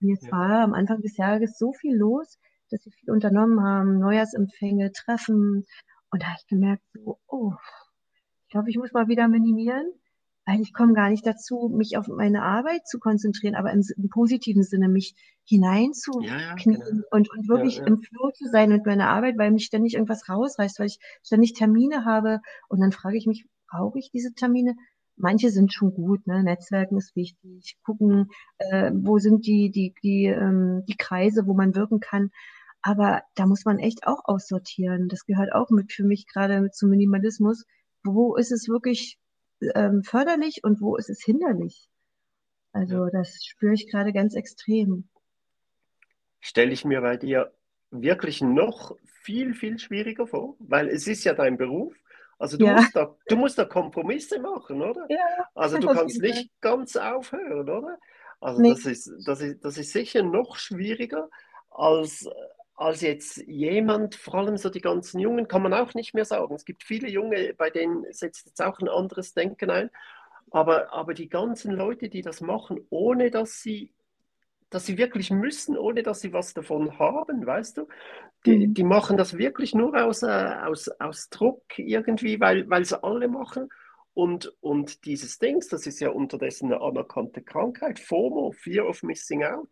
Und jetzt Ja. war am Anfang des Jahres so viel los, dass wir viel unternommen haben, Neujahrsempfänge, Treffen. Und da habe ich gemerkt, so, oh, ich glaube, ich muss mal wieder minimieren, ich komme gar nicht dazu, mich auf meine Arbeit zu konzentrieren, aber im, im positiven Sinne, mich hineinzuknien Ja, ja, genau. und, und wirklich Ja, im Flow zu sein mit meiner Arbeit, weil mich ständig irgendwas rausreißt, weil ich ständig Termine habe. Und dann frage ich mich, brauche ich diese Termine? Manche sind schon gut, ne? Netzwerken ist wichtig, gucken, äh, wo sind die, die, die, ähm, die Kreise, wo man wirken kann. Aber da muss man echt auch aussortieren. Das gehört auch mit für mich gerade zum Minimalismus. Wo ist es wirklich ähm, förderlich und wo ist es hinderlich? Also das spüre ich gerade ganz extrem. Stelle ich mir bei dir wirklich noch viel, viel schwieriger vor, weil es ist ja dein Beruf. Also du Ja. musst da, du musst da Kompromisse machen, oder? Ja, Also du kannst nicht ganz aufhören, oder? Also Nee. das ist, das ist, das ist sicher noch schwieriger als, als jetzt jemand, vor allem so die ganzen Jungen, kann man auch nicht mehr sagen. Es gibt viele Junge, bei denen setzt jetzt auch ein anderes Denken ein. Aber, aber die ganzen Leute, die das machen, ohne dass sie, dass sie wirklich müssen, ohne dass sie was davon haben, weißt du, die, Mhm. die machen das wirklich nur aus, äh, aus, aus Druck irgendwie, weil, weil sie alle machen. Und, und dieses Dings, das ist ja unterdessen eine anerkannte Krankheit, FOMO, Fear of Missing Out,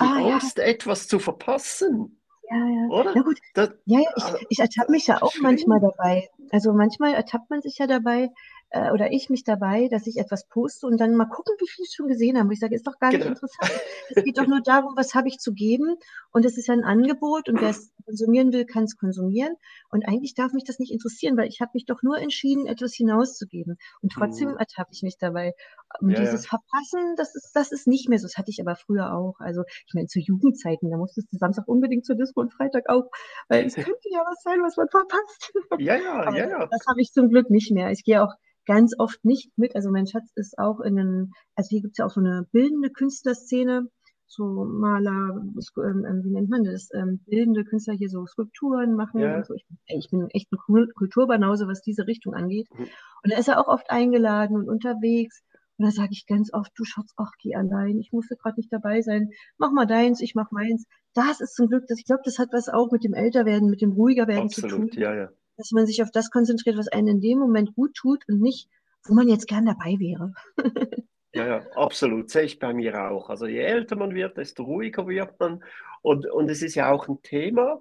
die Ah, ja. Angst, etwas zu verpassen, Ja, ja. oder? Na gut, Das, ja, ja, ich, ich ertappe mich ja auch manchmal dabei. Also manchmal ertappt man sich ja dabei, äh, oder ich mich dabei, dass ich etwas poste und dann mal gucken, wie viele es schon gesehen haben. Wo ich sage, ist doch gar nicht Genau. interessant. Es geht doch nur darum, was habe ich zu geben. Und es ist ja ein Angebot und wer es konsumieren will, kann es konsumieren. Und eigentlich darf mich das nicht interessieren, weil ich habe mich doch nur entschieden, etwas hinauszugeben. Und trotzdem Mhm. ertappe ich mich dabei. Und Ja, ja. dieses Verpassen, das ist, das ist nicht mehr so. Das hatte ich aber früher auch. Also ich meine, zu Jugendzeiten, da musstest du Samstag unbedingt zur Disco und Freitag auch, weil es könnte ja was sein, was man verpasst. Ja, ja, Aber ja, ja. das habe ich zum Glück nicht mehr. Ich gehe auch ganz oft nicht mit. Also mein Schatz ist auch in einem, also hier gibt es ja auch so eine bildende Künstlerszene, so Maler, ähm, ähm, wie nennt man das, ähm, bildende Künstler hier so Skulpturen machen Ja. und so. Ich, ich bin echt ein Kul- Kulturbanause, was diese Richtung angeht. Mhm. Und da ist er auch oft eingeladen und unterwegs. Und da sage ich ganz oft, du Schatz, ach, geh allein, ich musste gerade nicht dabei sein. Mach mal deins, ich mach meins. Das ist zum Glück, das, ich glaube, das hat was auch mit dem Älterwerden, mit dem ruhiger zu tun Absolut, ja, ja. Dass man sich auf das konzentriert, was einem in dem Moment gut tut und nicht, wo man jetzt gern dabei wäre. Ja, ja, absolut. Sehe ich bei mir auch. Also je älter man wird, desto ruhiger wird man. Und, und es ist ja auch ein Thema.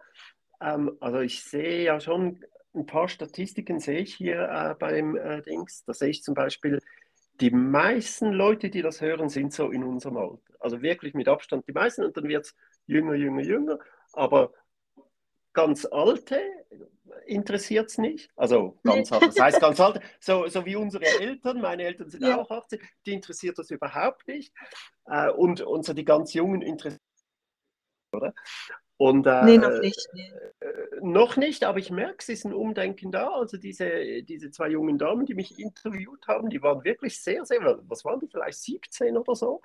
Ähm, also ich sehe ja schon ein paar Statistiken sehe ich hier äh, beim äh, Dings. Da sehe ich zum Beispiel, die meisten Leute, die das hören, sind so in unserem Alter. Also wirklich mit Abstand die meisten und dann wird es jünger, jünger, jünger. Aber ganz alte interessiert es nicht. Also ganz alte, das heißt ganz alte, so, so wie unsere Eltern, meine Eltern sind Ja. auch 80, die interessiert das überhaupt nicht. Äh, und, und so die ganz Jungen interessiert, oder? Und, äh, Nee, noch nicht. Nee. äh, noch nicht, aber ich merke, es ist ein Umdenken da. Also diese, diese zwei jungen Damen, die mich interviewt haben, die waren wirklich sehr, sehr, was waren die, vielleicht 17 oder so.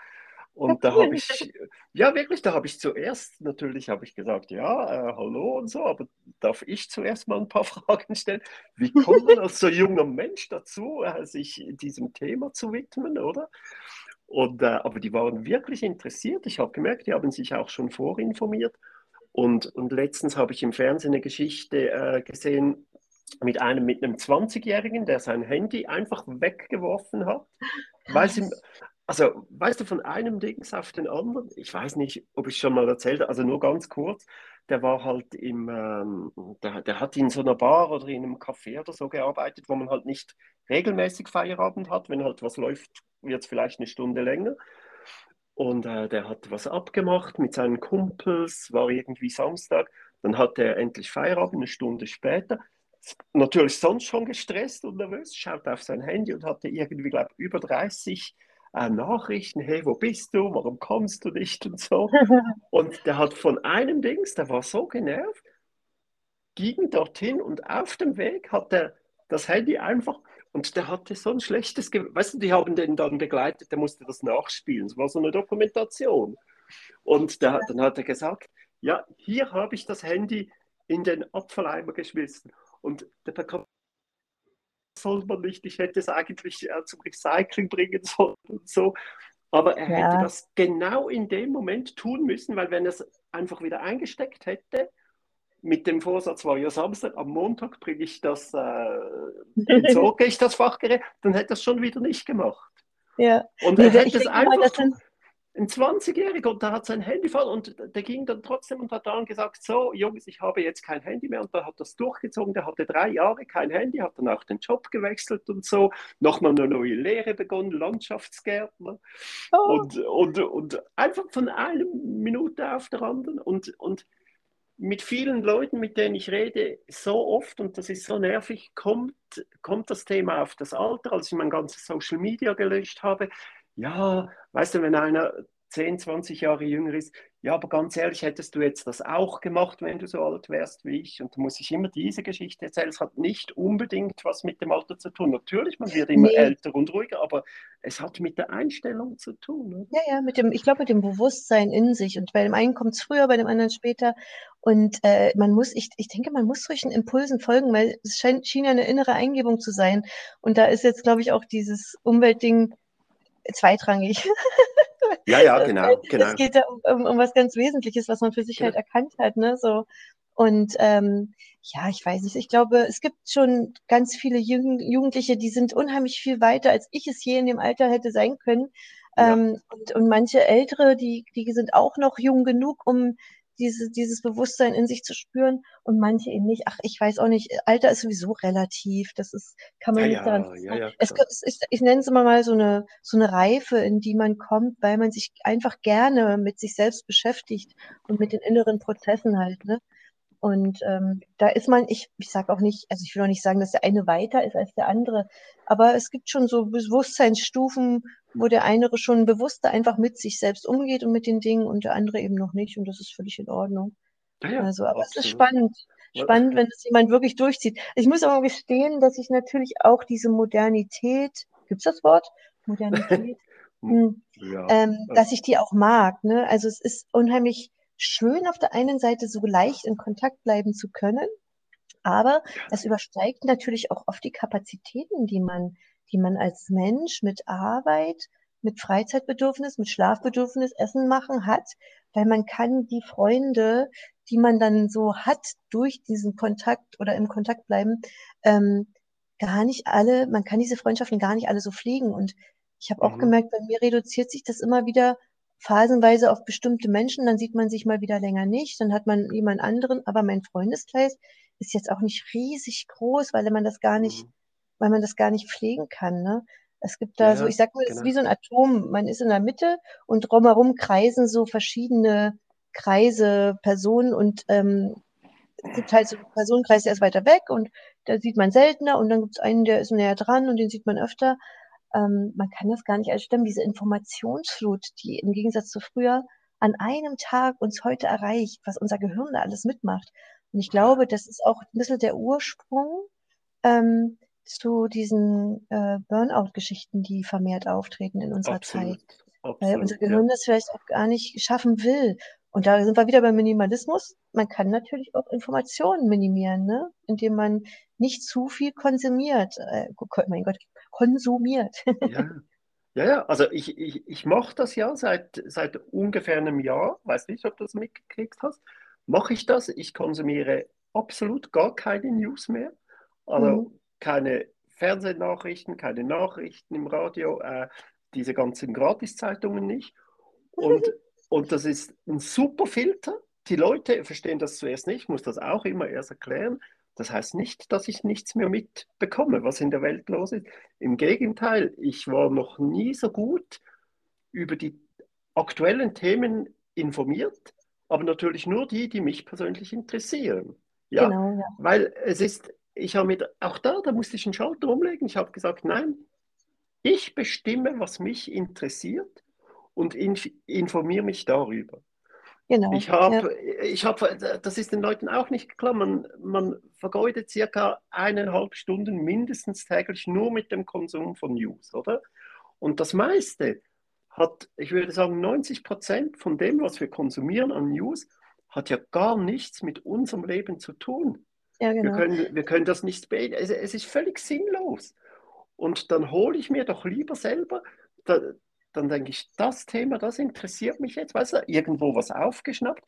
Und da habe ich, ja wirklich, da habe ich zuerst, natürlich habe ich gesagt, ja, äh, hallo und so, aber darf ich zuerst mal ein paar Fragen stellen? Wie kommt man als so junger Mensch dazu, äh, sich diesem Thema zu widmen, oder? Und, äh, aber die waren wirklich interessiert. Ich habe gemerkt, die haben sich auch schon vorinformiert. Und, und letztens habe ich im Fernsehen eine Geschichte äh, gesehen mit einem, mit einem 20-Jährigen, der sein Handy einfach weggeworfen hat, weil sie, also, weißt du, von einem Dings auf den anderen, ich weiß nicht, ob ich schon mal erzählt habe, also nur ganz kurz, der war halt im, ähm, der, der hat in so einer Bar oder in einem Café oder so gearbeitet, wo man halt nicht regelmäßig Feierabend hat. Wenn halt was läuft, wird es vielleicht eine Stunde länger. Und äh, der hat was abgemacht mit seinen Kumpels, war irgendwie Samstag. Dann hat er endlich Feierabend, eine Stunde später. Natürlich sonst schon gestresst und nervös, schaut auf sein Handy und hatte irgendwie, glaube ich, über 30 äh, Nachrichten, hey, wo bist du, warum kommst du nicht und so. Und der hat von einem Dings, der war so genervt, ging dorthin und auf dem Weg hat er das Handy einfach, und der hatte so ein schlechtes, Ge weißt du, die haben den dann begleitet, der musste das nachspielen, es war so eine Dokumentation. Und der, dann hat er gesagt, ja, hier habe ich das Handy in den Abfalleimer geschmissen. Und der bekam soll man nicht, ich hätte es eigentlich zum Recycling bringen sollen und so. Aber er ja. hätte das genau in dem Moment tun müssen, weil wenn er es einfach wieder eingesteckt hätte, mit dem Vorsatz war ja Samstag, am Montag bringe ich das, äh, entsorge ich das Fachgerät, dann hätte er es schon wieder nicht gemacht. Ja. Und er hätte es einfach mal, ein 20-Jähriger und der hat sein Handy verloren und der ging dann trotzdem und hat dann gesagt, so Jungs, ich habe jetzt kein Handy mehr. Und da hat das durchgezogen, der hatte drei Jahre kein Handy, hat dann auch den Job gewechselt und so, nochmal eine neue Lehre begonnen, Landschaftsgärtner. Oh. und, und, und einfach von einer Minute auf der anderen. Und, und mit vielen Leuten, mit denen ich rede, so oft, und das ist so nervig, kommt, kommt das Thema auf das Alter, als ich mein ganzes Social Media gelöscht habe, ja, weißt du, wenn einer 10, 20 Jahre jünger ist, ja, aber ganz ehrlich, hättest du jetzt das auch gemacht, wenn du so alt wärst wie ich? Und da muss ich immer diese Geschichte erzählen. Es hat nicht unbedingt was mit dem Alter zu tun. Natürlich, man wird immer nee. älter und ruhiger, aber es hat mit der Einstellung zu tun. Oder? Ja, ja, mit dem, ich glaube, mit dem Bewusstsein in sich. Und bei dem einen kommt es früher, bei dem anderen später. Und äh, man muss, ich, ich denke, man muss solchen Impulsen folgen, weil es scheint, schien ja eine innere Eingebung zu sein. Und da ist jetzt, glaube ich, auch dieses Umweltding zweitrangig. Ja, ja, genau. genau. Es geht da um, um, was ganz Wesentliches, was man für sich genau. halt erkannt hat. Ne? So. Und ähm, ja, ich weiß nicht, ich glaube, es gibt schon ganz viele Jugend Jugendliche, die sind unheimlich viel weiter, als ich es je in dem Alter hätte sein können. Ja. Ähm, und, und manche Ältere, die, die sind auch noch jung genug, um diese, dieses Bewusstsein in sich zu spüren und manche eben nicht. Ach, ich weiß auch nicht, Alter ist sowieso relativ. Das ist, kann man ja, nicht daran ja, ja, es, es ist, ich nenne es immer mal so eine, so eine Reife, in die man kommt, weil man sich einfach gerne mit sich selbst beschäftigt und mit den inneren Prozessen halt, ne? Und ähm, da ist man, ich, ich sage auch nicht, also ich will auch nicht sagen, dass der eine weiter ist als der andere, aber es gibt schon so Bewusstseinsstufen, wo der eine schon bewusster einfach mit sich selbst umgeht und mit den Dingen und der andere eben noch nicht und das ist völlig in Ordnung. Ja, also, aber absolut. es ist spannend. Spannend, wenn es jemand wirklich durchzieht. Ich muss aber gestehen, dass ich natürlich auch diese Modernität, gibt es das Wort? Modernität? hm, ja. ähm, dass ich die auch mag. Ne? Also es ist unheimlich schön auf der einen Seite so leicht in Kontakt bleiben zu können, aber es übersteigt natürlich auch oft die Kapazitäten, die man, die man als Mensch mit Arbeit, mit Freizeitbedürfnis, mit Schlafbedürfnis, Essen machen hat, weil man kann die Freunde, die man dann so hat durch diesen Kontakt oder im Kontakt bleiben, ähm, gar nicht alle, man kann diese Freundschaften gar nicht alle so pflegen. Und ich habe auch mhm. gemerkt, bei mir reduziert sich das immer wieder phasenweise auf bestimmte Menschen, dann sieht man sich mal wieder länger nicht, dann hat man jemand anderen, aber mein Freundeskreis ist jetzt auch nicht riesig groß, weil man das gar nicht, mhm. weil man das gar nicht pflegen kann. Ne? Es gibt da ja, so, ich sag mal, es genau. ist wie so ein Atom. Man ist in der Mitte und drumherum kreisen so verschiedene Kreise, Personen und ähm, es gibt halt so einen Personenkreis, der ist weiter weg und da sieht man seltener und dann gibt es einen, der ist näher dran und den sieht man öfter ähm, man kann das gar nicht als stemmen. Diese Informationsflut, die im Gegensatz zu früher an einem Tag uns heute erreicht, was unser Gehirn da alles mitmacht. Und ich glaube, das ist auch ein bisschen der Ursprung ähm, zu diesen äh, Burnout-Geschichten, die vermehrt auftreten in unserer Absolut. Zeit. Absolut, Weil unser Gehirn ja. das vielleicht auch gar nicht schaffen will. Und da sind wir wieder beim Minimalismus. Man kann natürlich auch Informationen minimieren, ne? indem man nicht zu viel konsumiert. Äh, mein Gott, konsumiert. Ja. Ja, ja, also ich, ich, ich mache das ja seit, seit ungefähr einem Jahr, weiß nicht, ob du das mitgekriegt hast, mache ich das. Ich konsumiere absolut gar keine News mehr. Also mhm. keine Fernsehnachrichten, keine Nachrichten im Radio. Äh, diese ganzen Gratiszeitungen nicht. Und, und das ist ein super Filter. Die Leute verstehen das zuerst nicht, ich muss das auch immer erst erklären. Das heißt nicht, dass ich nichts mehr mitbekomme, was in der Welt los ist. Im Gegenteil, ich war noch nie so gut über die aktuellen Themen informiert, aber natürlich nur die, die mich persönlich interessieren. Ja, genau, ja. weil es ist, ich habe mit, auch da, da musste ich einen Schalter umlegen. Ich habe gesagt, nein, ich bestimme, was mich interessiert und inf informiere mich darüber. Genau. Ich habe, ja. ich habe, das ist den Leuten auch nicht klar. Man, man vergeudet circa eineinhalb Stunden mindestens täglich nur mit dem Konsum von News, oder? Und das meiste hat, ich würde sagen, 90 Prozent von dem, was wir konsumieren an News, hat ja gar nichts mit unserem Leben zu tun. Ja, genau. wir, können, wir können das nicht beenden. Es, es ist völlig sinnlos. Und dann hole ich mir doch lieber selber, dann denke ich, das Thema, das interessiert mich jetzt, weißt du, irgendwo was aufgeschnappt.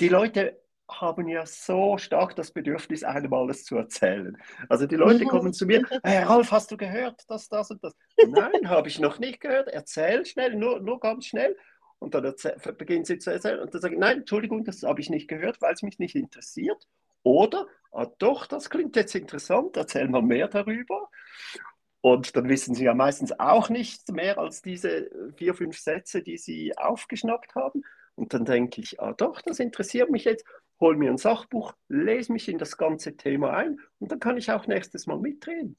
Die Leute haben ja so stark das Bedürfnis, einem alles zu erzählen. Also die Leute kommen zu mir, hey Ralf, hast du gehört, dass das und das? Nein, habe ich noch nicht gehört. Erzähl schnell, nur, nur ganz schnell. Und dann beginnen sie zu erzählen und dann sage ich, nein, Entschuldigung, das habe ich nicht gehört, weil es mich nicht interessiert. Oder, ah, doch, das klingt jetzt interessant, erzähl mal mehr darüber. Und dann wissen sie ja meistens auch nichts mehr als diese vier, fünf Sätze, die sie aufgeschnappt haben. Und dann denke ich, ah doch, das interessiert mich jetzt, hol mir ein Sachbuch, lese mich in das ganze Thema ein und dann kann ich auch nächstes Mal mitreden.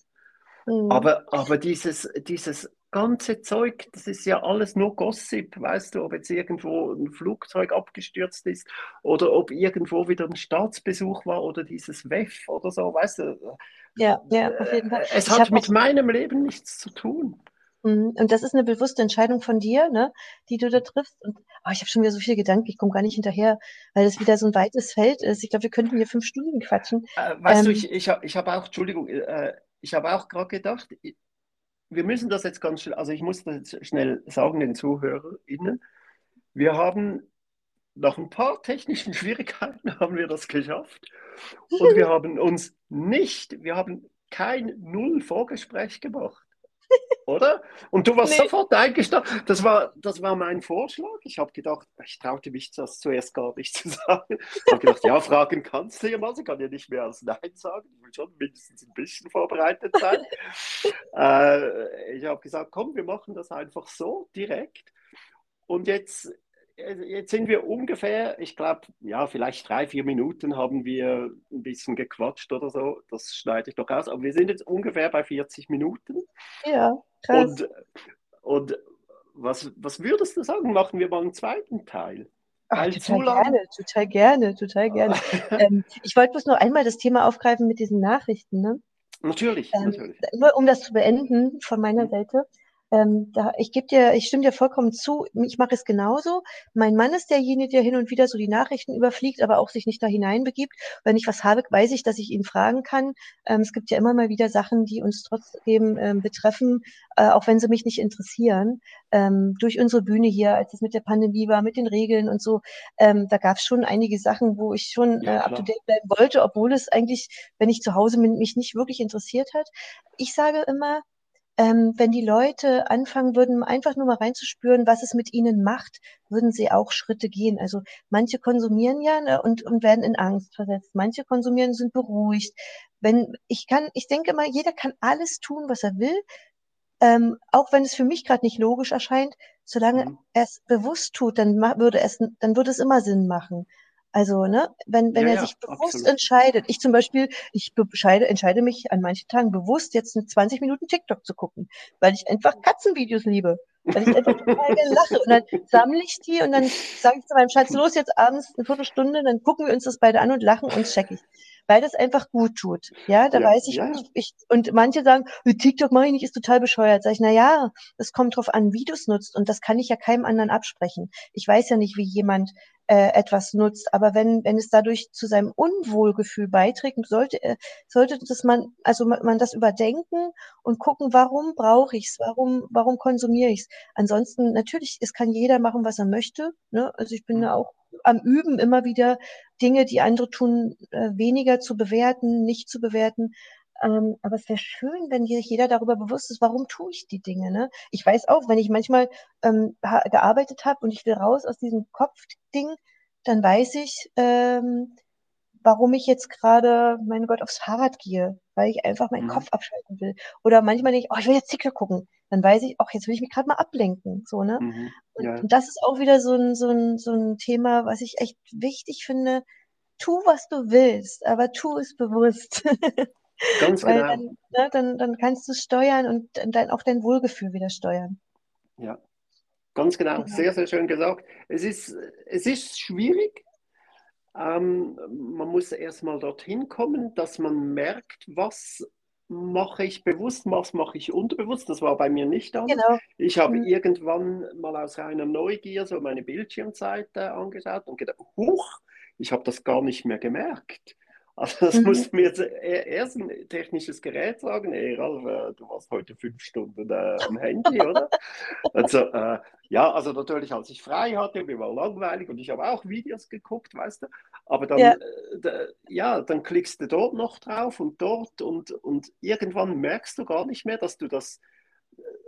Mhm. Aber, aber dieses, dieses ganze Zeug, das ist ja alles nur Gossip, weißt du, ob jetzt irgendwo ein Flugzeug abgestürzt ist oder ob irgendwo wieder ein Staatsbesuch war oder dieses WEF oder so, weißt du. Ja, ja, auf jeden Fall. Es hat mit meinem Leben nichts zu tun. Mhm, und das ist eine bewusste Entscheidung von dir, ne, die du da triffst. Und oh, ich habe schon wieder so viele Gedanken, ich komme gar nicht hinterher, weil es wieder so ein weites Feld ist. Ich glaube, wir könnten hier fünf Stunden quatschen. Äh, weißt ähm, du, ich, ich habe ich hab auch, Entschuldigung, äh, ich habe auch gerade gedacht, wir müssen das jetzt ganz schnell, also ich muss das jetzt schnell sagen den ZuhörerInnen. Wir haben nach ein paar technischen Schwierigkeiten haben wir das geschafft und wir haben uns nicht, wir haben kein Null-Vorgespräch gemacht oder? Und du warst nee. sofort eingestanden. Das war, das war mein Vorschlag. Ich habe gedacht, ich traute mich das zuerst gar nicht zu sagen. Ich habe gedacht, ja, fragen kannst du ja mal. Sie kann ja nicht mehr als Nein sagen. Ich will schon mindestens ein bisschen vorbereitet sein. äh, ich habe gesagt, komm, wir machen das einfach so direkt. Und jetzt jetzt sind wir ungefähr, ich glaube, ja, vielleicht drei, vier Minuten haben wir ein bisschen gequatscht oder so. Das schneide ich doch aus. Aber wir sind jetzt ungefähr bei 40 Minuten. Ja, krass. Und, und was, was würdest du sagen? Machen wir mal einen zweiten Teil? Ach, total gerne, total gerne, total gerne. ähm, ich wollte bloß noch einmal das Thema aufgreifen mit diesen Nachrichten. Ne? Natürlich, ähm, natürlich. Nur um das zu beenden von meiner mhm. Seite. Ähm, da, ich gebe dir, ich stimme dir vollkommen zu. Ich mache es genauso. Mein Mann ist derjenige, der hin und wieder so die Nachrichten überfliegt, aber auch sich nicht da hineinbegibt. Wenn ich was habe, weiß ich, dass ich ihn fragen kann. Ähm, es gibt ja immer mal wieder Sachen, die uns trotzdem ähm, betreffen, äh, auch wenn sie mich nicht interessieren. Ähm, durch unsere Bühne hier, als es mit der Pandemie war, mit den Regeln und so, ähm, da gab es schon einige Sachen, wo ich schon ja, äh, up to date bleiben wollte, obwohl es eigentlich, wenn ich zu Hause bin, mich nicht wirklich interessiert hat. Ich sage immer, ähm, wenn die Leute anfangen würden, einfach nur mal reinzuspüren, was es mit ihnen macht, würden sie auch Schritte gehen. Also manche konsumieren ja ne, und, und werden in Angst versetzt. Manche konsumieren, sind beruhigt. Wenn ich kann, ich denke mal, jeder kann alles tun, was er will, ähm, auch wenn es für mich gerade nicht logisch erscheint. Solange mhm. er es bewusst tut, dann würde es, dann würde es immer Sinn machen. Also, ne, wenn, wenn ja, er sich ja, bewusst absolut. entscheidet, ich zum Beispiel, ich entscheide, entscheide mich an manchen Tagen bewusst, jetzt 20 Minuten TikTok zu gucken, weil ich einfach Katzenvideos liebe. Weil ich einfach total gerne lache. Und dann sammle ich die und dann sage ich zu meinem Schatz, los, jetzt abends eine Viertelstunde, dann gucken wir uns das beide an und lachen und check ich weil das einfach gut tut. Ja, da ja, weiß ich, ja. ich, ich, und manche sagen, TikTok mache ich nicht, ist total bescheuert. Sag ich, na ja, es kommt drauf an, wie du es nutzt und das kann ich ja keinem anderen absprechen. Ich weiß ja nicht, wie jemand äh, etwas nutzt, aber wenn wenn es dadurch zu seinem Unwohlgefühl beiträgt, sollte äh, sollte das man also man, man das überdenken und gucken, warum brauche ich es, warum warum konsumiere ich es. Ansonsten natürlich, es kann jeder machen, was er möchte. Ne? Also ich bin mhm. ja auch am Üben immer wieder Dinge, die andere tun, äh, weniger zu bewerten, nicht zu bewerten. Ähm, aber es wäre schön, wenn sich jeder darüber bewusst ist, warum tue ich die Dinge. Ne? Ich weiß auch, wenn ich manchmal ähm, gearbeitet habe und ich will raus aus diesem Kopfding, dann weiß ich, ähm, warum ich jetzt gerade, mein Gott, aufs Fahrrad gehe, weil ich einfach meinen mhm. Kopf abschalten will. Oder manchmal denke ich, oh, ich will jetzt TikTok gucken. Dann weiß ich, ach, jetzt will ich mich gerade mal ablenken. So, ne? Mhm. Ja. Und, und, das ist auch wieder so ein, so, ein, so ein Thema, was ich echt wichtig finde. Tu, was du willst, aber tu es bewusst. Ganz Weil genau. Dann, ne, dann, dann kannst du steuern und dann auch dein Wohlgefühl wieder steuern. Ja, ganz genau. genau. Sehr, sehr schön gesagt. Es ist, es ist schwierig, ähm, man muss erstmal dorthin kommen, dass man merkt, was mache ich bewusst, was mache ich unterbewusst. Das war bei mir nicht anders. Genau. Ich habe mhm. irgendwann mal aus reiner Neugier so meine Bildschirmzeit angeschaut und gedacht, huch, ich habe das gar nicht mehr gemerkt. Also das mhm. musst mir jetzt erst ein technisches Gerät sagen, hey Ralf, äh, du warst heute fünf Stunden äh, am Handy, oder? Also äh, ja, also natürlich, als ich frei hatte, mir war langweilig und ich habe auch Videos geguckt, weißt du, aber dann, ja. Äh, ja, dann klickst du dort noch drauf und dort und, und irgendwann merkst du gar nicht mehr, dass du das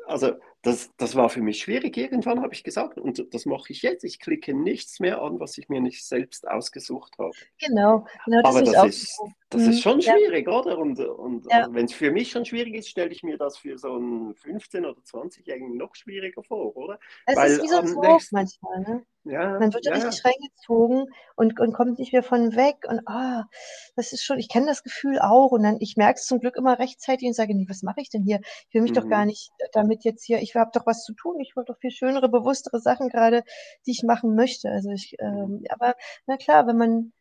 also das, das war für mich schwierig. Irgendwann habe ich gesagt, und das mache ich jetzt, ich klicke nichts mehr an, was ich mir nicht selbst ausgesucht habe. Genau, genau das Aber ist das, ist, das ist schon schwierig, ja. oder? Und, und ja. wenn es für mich schon schwierig ist, stelle ich mir das für so einen 15- oder 20-Jährigen noch schwieriger vor, oder? Es Weil ist wie so ein Sog manchmal, ne? Ja, man wird ja, richtig reingezogen und, und kommt nicht mehr von weg. Und ah, das ist schon, ich kenne das Gefühl auch. Und dann, ich merke es zum Glück immer rechtzeitig und sage, nee, was mache ich denn hier? Ich will mich mhm. doch gar mhm. nicht damit jetzt hier, ich habe doch was zu tun, ich wollte doch viel schönere, bewusstere Sachen gerade, die ich machen möchte. Also ich, ähm, aber na klar, wenn man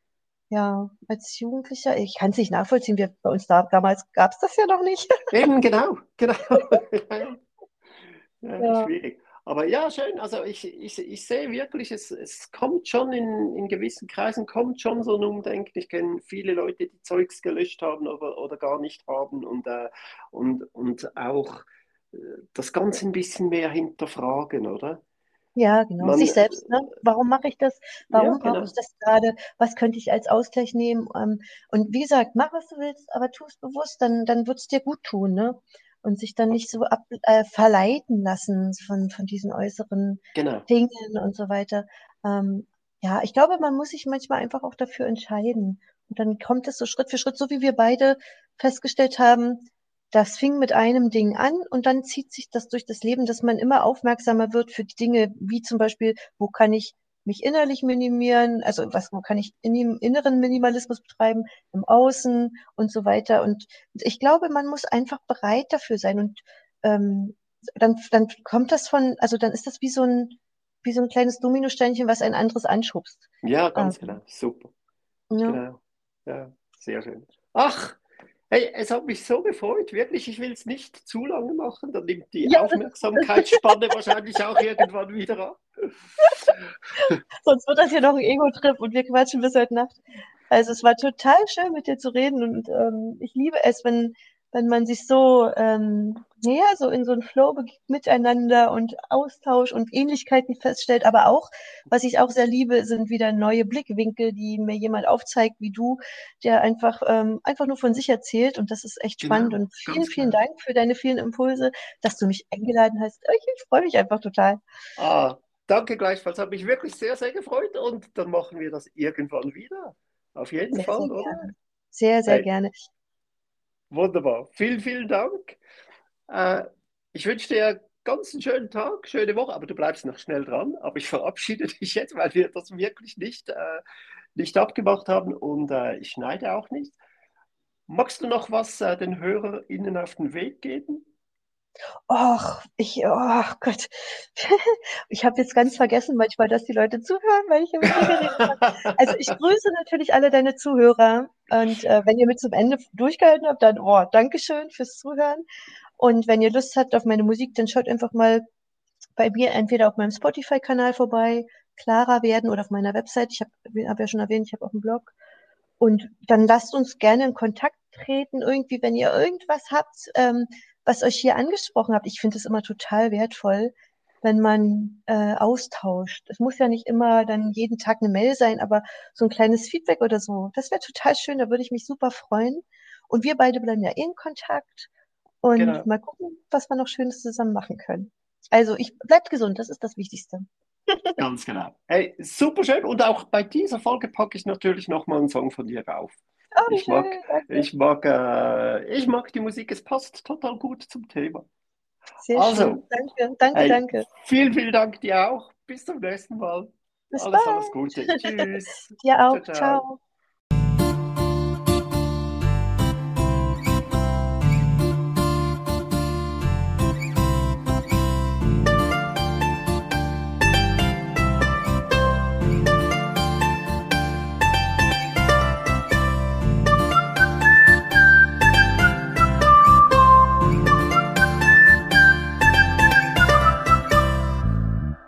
ja, als Jugendlicher, ich kann es nicht nachvollziehen, wir, bei uns da, damals gab es das ja noch nicht. Eben, genau, genau. ja, ja. Schwierig. Aber ja, schön. Also ich, ich, ich sehe wirklich, es, es kommt schon in, in gewissen Kreisen, kommt schon so ein Umdenken. Ich kenne viele Leute, die Zeugs gelöscht haben oder, oder gar nicht haben und, äh, und, und auch das Ganze ein bisschen mehr hinterfragen, oder? Ja, genau. Man, Sich selbst, ne? Warum mache ich das? Warum ja, brauche genau. ich das gerade? Was könnte ich als Ausgleich nehmen? Ähm, und wie gesagt, mach, was du willst, aber tu es bewusst, dann, dann wird es dir gut tun, ne? und sich dann nicht so ab, äh, verleiten lassen von, von diesen äußeren genau. Dingen und so weiter. Ähm, ja, ich glaube, man muss sich manchmal einfach auch dafür entscheiden. Und dann kommt es so Schritt für Schritt, so wie wir beide festgestellt haben, das fing mit einem Ding an und dann zieht sich das durch das Leben, dass man immer aufmerksamer wird für die Dinge, wie zum Beispiel, wo kann ich mich innerlich minimieren, also was, wo kann ich in im inneren Minimalismus betreiben, im Außen und so weiter. Und ich glaube, man muss einfach bereit dafür sein. Und ähm, dann, dann kommt das von, also dann ist das wie so ein, wie so ein kleines Dominosteinchen, was ein anderes anschubst. Ja, ganz ähm, genau. Super. Ja. Genau. Ja, sehr schön. Ach, Hey, es hat mich so gefreut, wirklich. Ich will es nicht zu lange machen, dann nimmt die ja. Aufmerksamkeitsspanne wahrscheinlich auch irgendwann wieder ab. Sonst wird das hier noch ein Ego-Trip und wir quatschen bis heute Nacht. Also es war total schön, mit dir zu reden und ähm, ich liebe es, wenn wenn man sich so, ähm, ja, so in so einen Flow begibt miteinander und Austausch und Ähnlichkeiten feststellt. Aber auch, was ich auch sehr liebe, sind wieder neue Blickwinkel, die mir jemand aufzeigt, wie du, der einfach, ähm, einfach nur von sich erzählt. Und das ist echt genau, spannend. Und vielen, vielen Dank für deine vielen Impulse, dass du mich eingeladen hast. Ich, ich freue mich einfach total. Ah, danke gleichfalls. Hat mich wirklich sehr, sehr gefreut. Und dann machen wir das irgendwann wieder. Auf jeden sehr, Fall, sehr oder? Gerne. Sehr, sehr hey. gerne. Wunderbar. Vielen, vielen Dank. Äh, ich wünsche dir ganz einen schönen Tag, schöne Woche, aber du bleibst noch schnell dran. Aber ich verabschiede dich jetzt, weil wir das wirklich nicht, äh, nicht abgemacht haben und äh, ich schneide auch nicht. Magst du noch was äh, den HörerInnen auf den Weg geben? Och, ich, oh Gott, ich habe jetzt ganz vergessen manchmal, dass die Leute zuhören, weil ich immer geredet habe. Also ich grüße natürlich alle deine Zuhörer und äh, wenn ihr mit zum Ende durchgehalten habt, dann oh, Dankeschön fürs Zuhören. Und wenn ihr Lust habt auf meine Musik, dann schaut einfach mal bei mir entweder auf meinem Spotify-Kanal vorbei, Clara werden oder auf meiner Website. Ich habe hab ja schon erwähnt, ich habe auch einen Blog. Und dann lasst uns gerne in Kontakt treten, irgendwie, wenn ihr irgendwas habt. Ähm, was euch hier angesprochen habt, ich finde es immer total wertvoll, wenn man äh, austauscht. Es muss ja nicht immer dann jeden Tag eine Mail sein, aber so ein kleines Feedback oder so, das wäre total schön, da würde ich mich super freuen. Und wir beide bleiben ja in Kontakt und Genau. mal gucken, was wir noch Schönes zusammen machen können. Also ich bleibt gesund, das ist das Wichtigste. Ganz genau. Hey, super schön. Und auch bei dieser Folge packe ich natürlich nochmal einen Song von dir auf. Oh, Ich mag- danke. Ich mag, äh, ich mag die Musik, es passt total gut zum Thema. Sehr also, schön. Danke, danke, danke. Vielen, vielen Dank dir auch. Bis zum nächsten Mal. Bis alles, bald. alles Gute. Tschüss. Dir auch. Ciao, ciao. Ciao.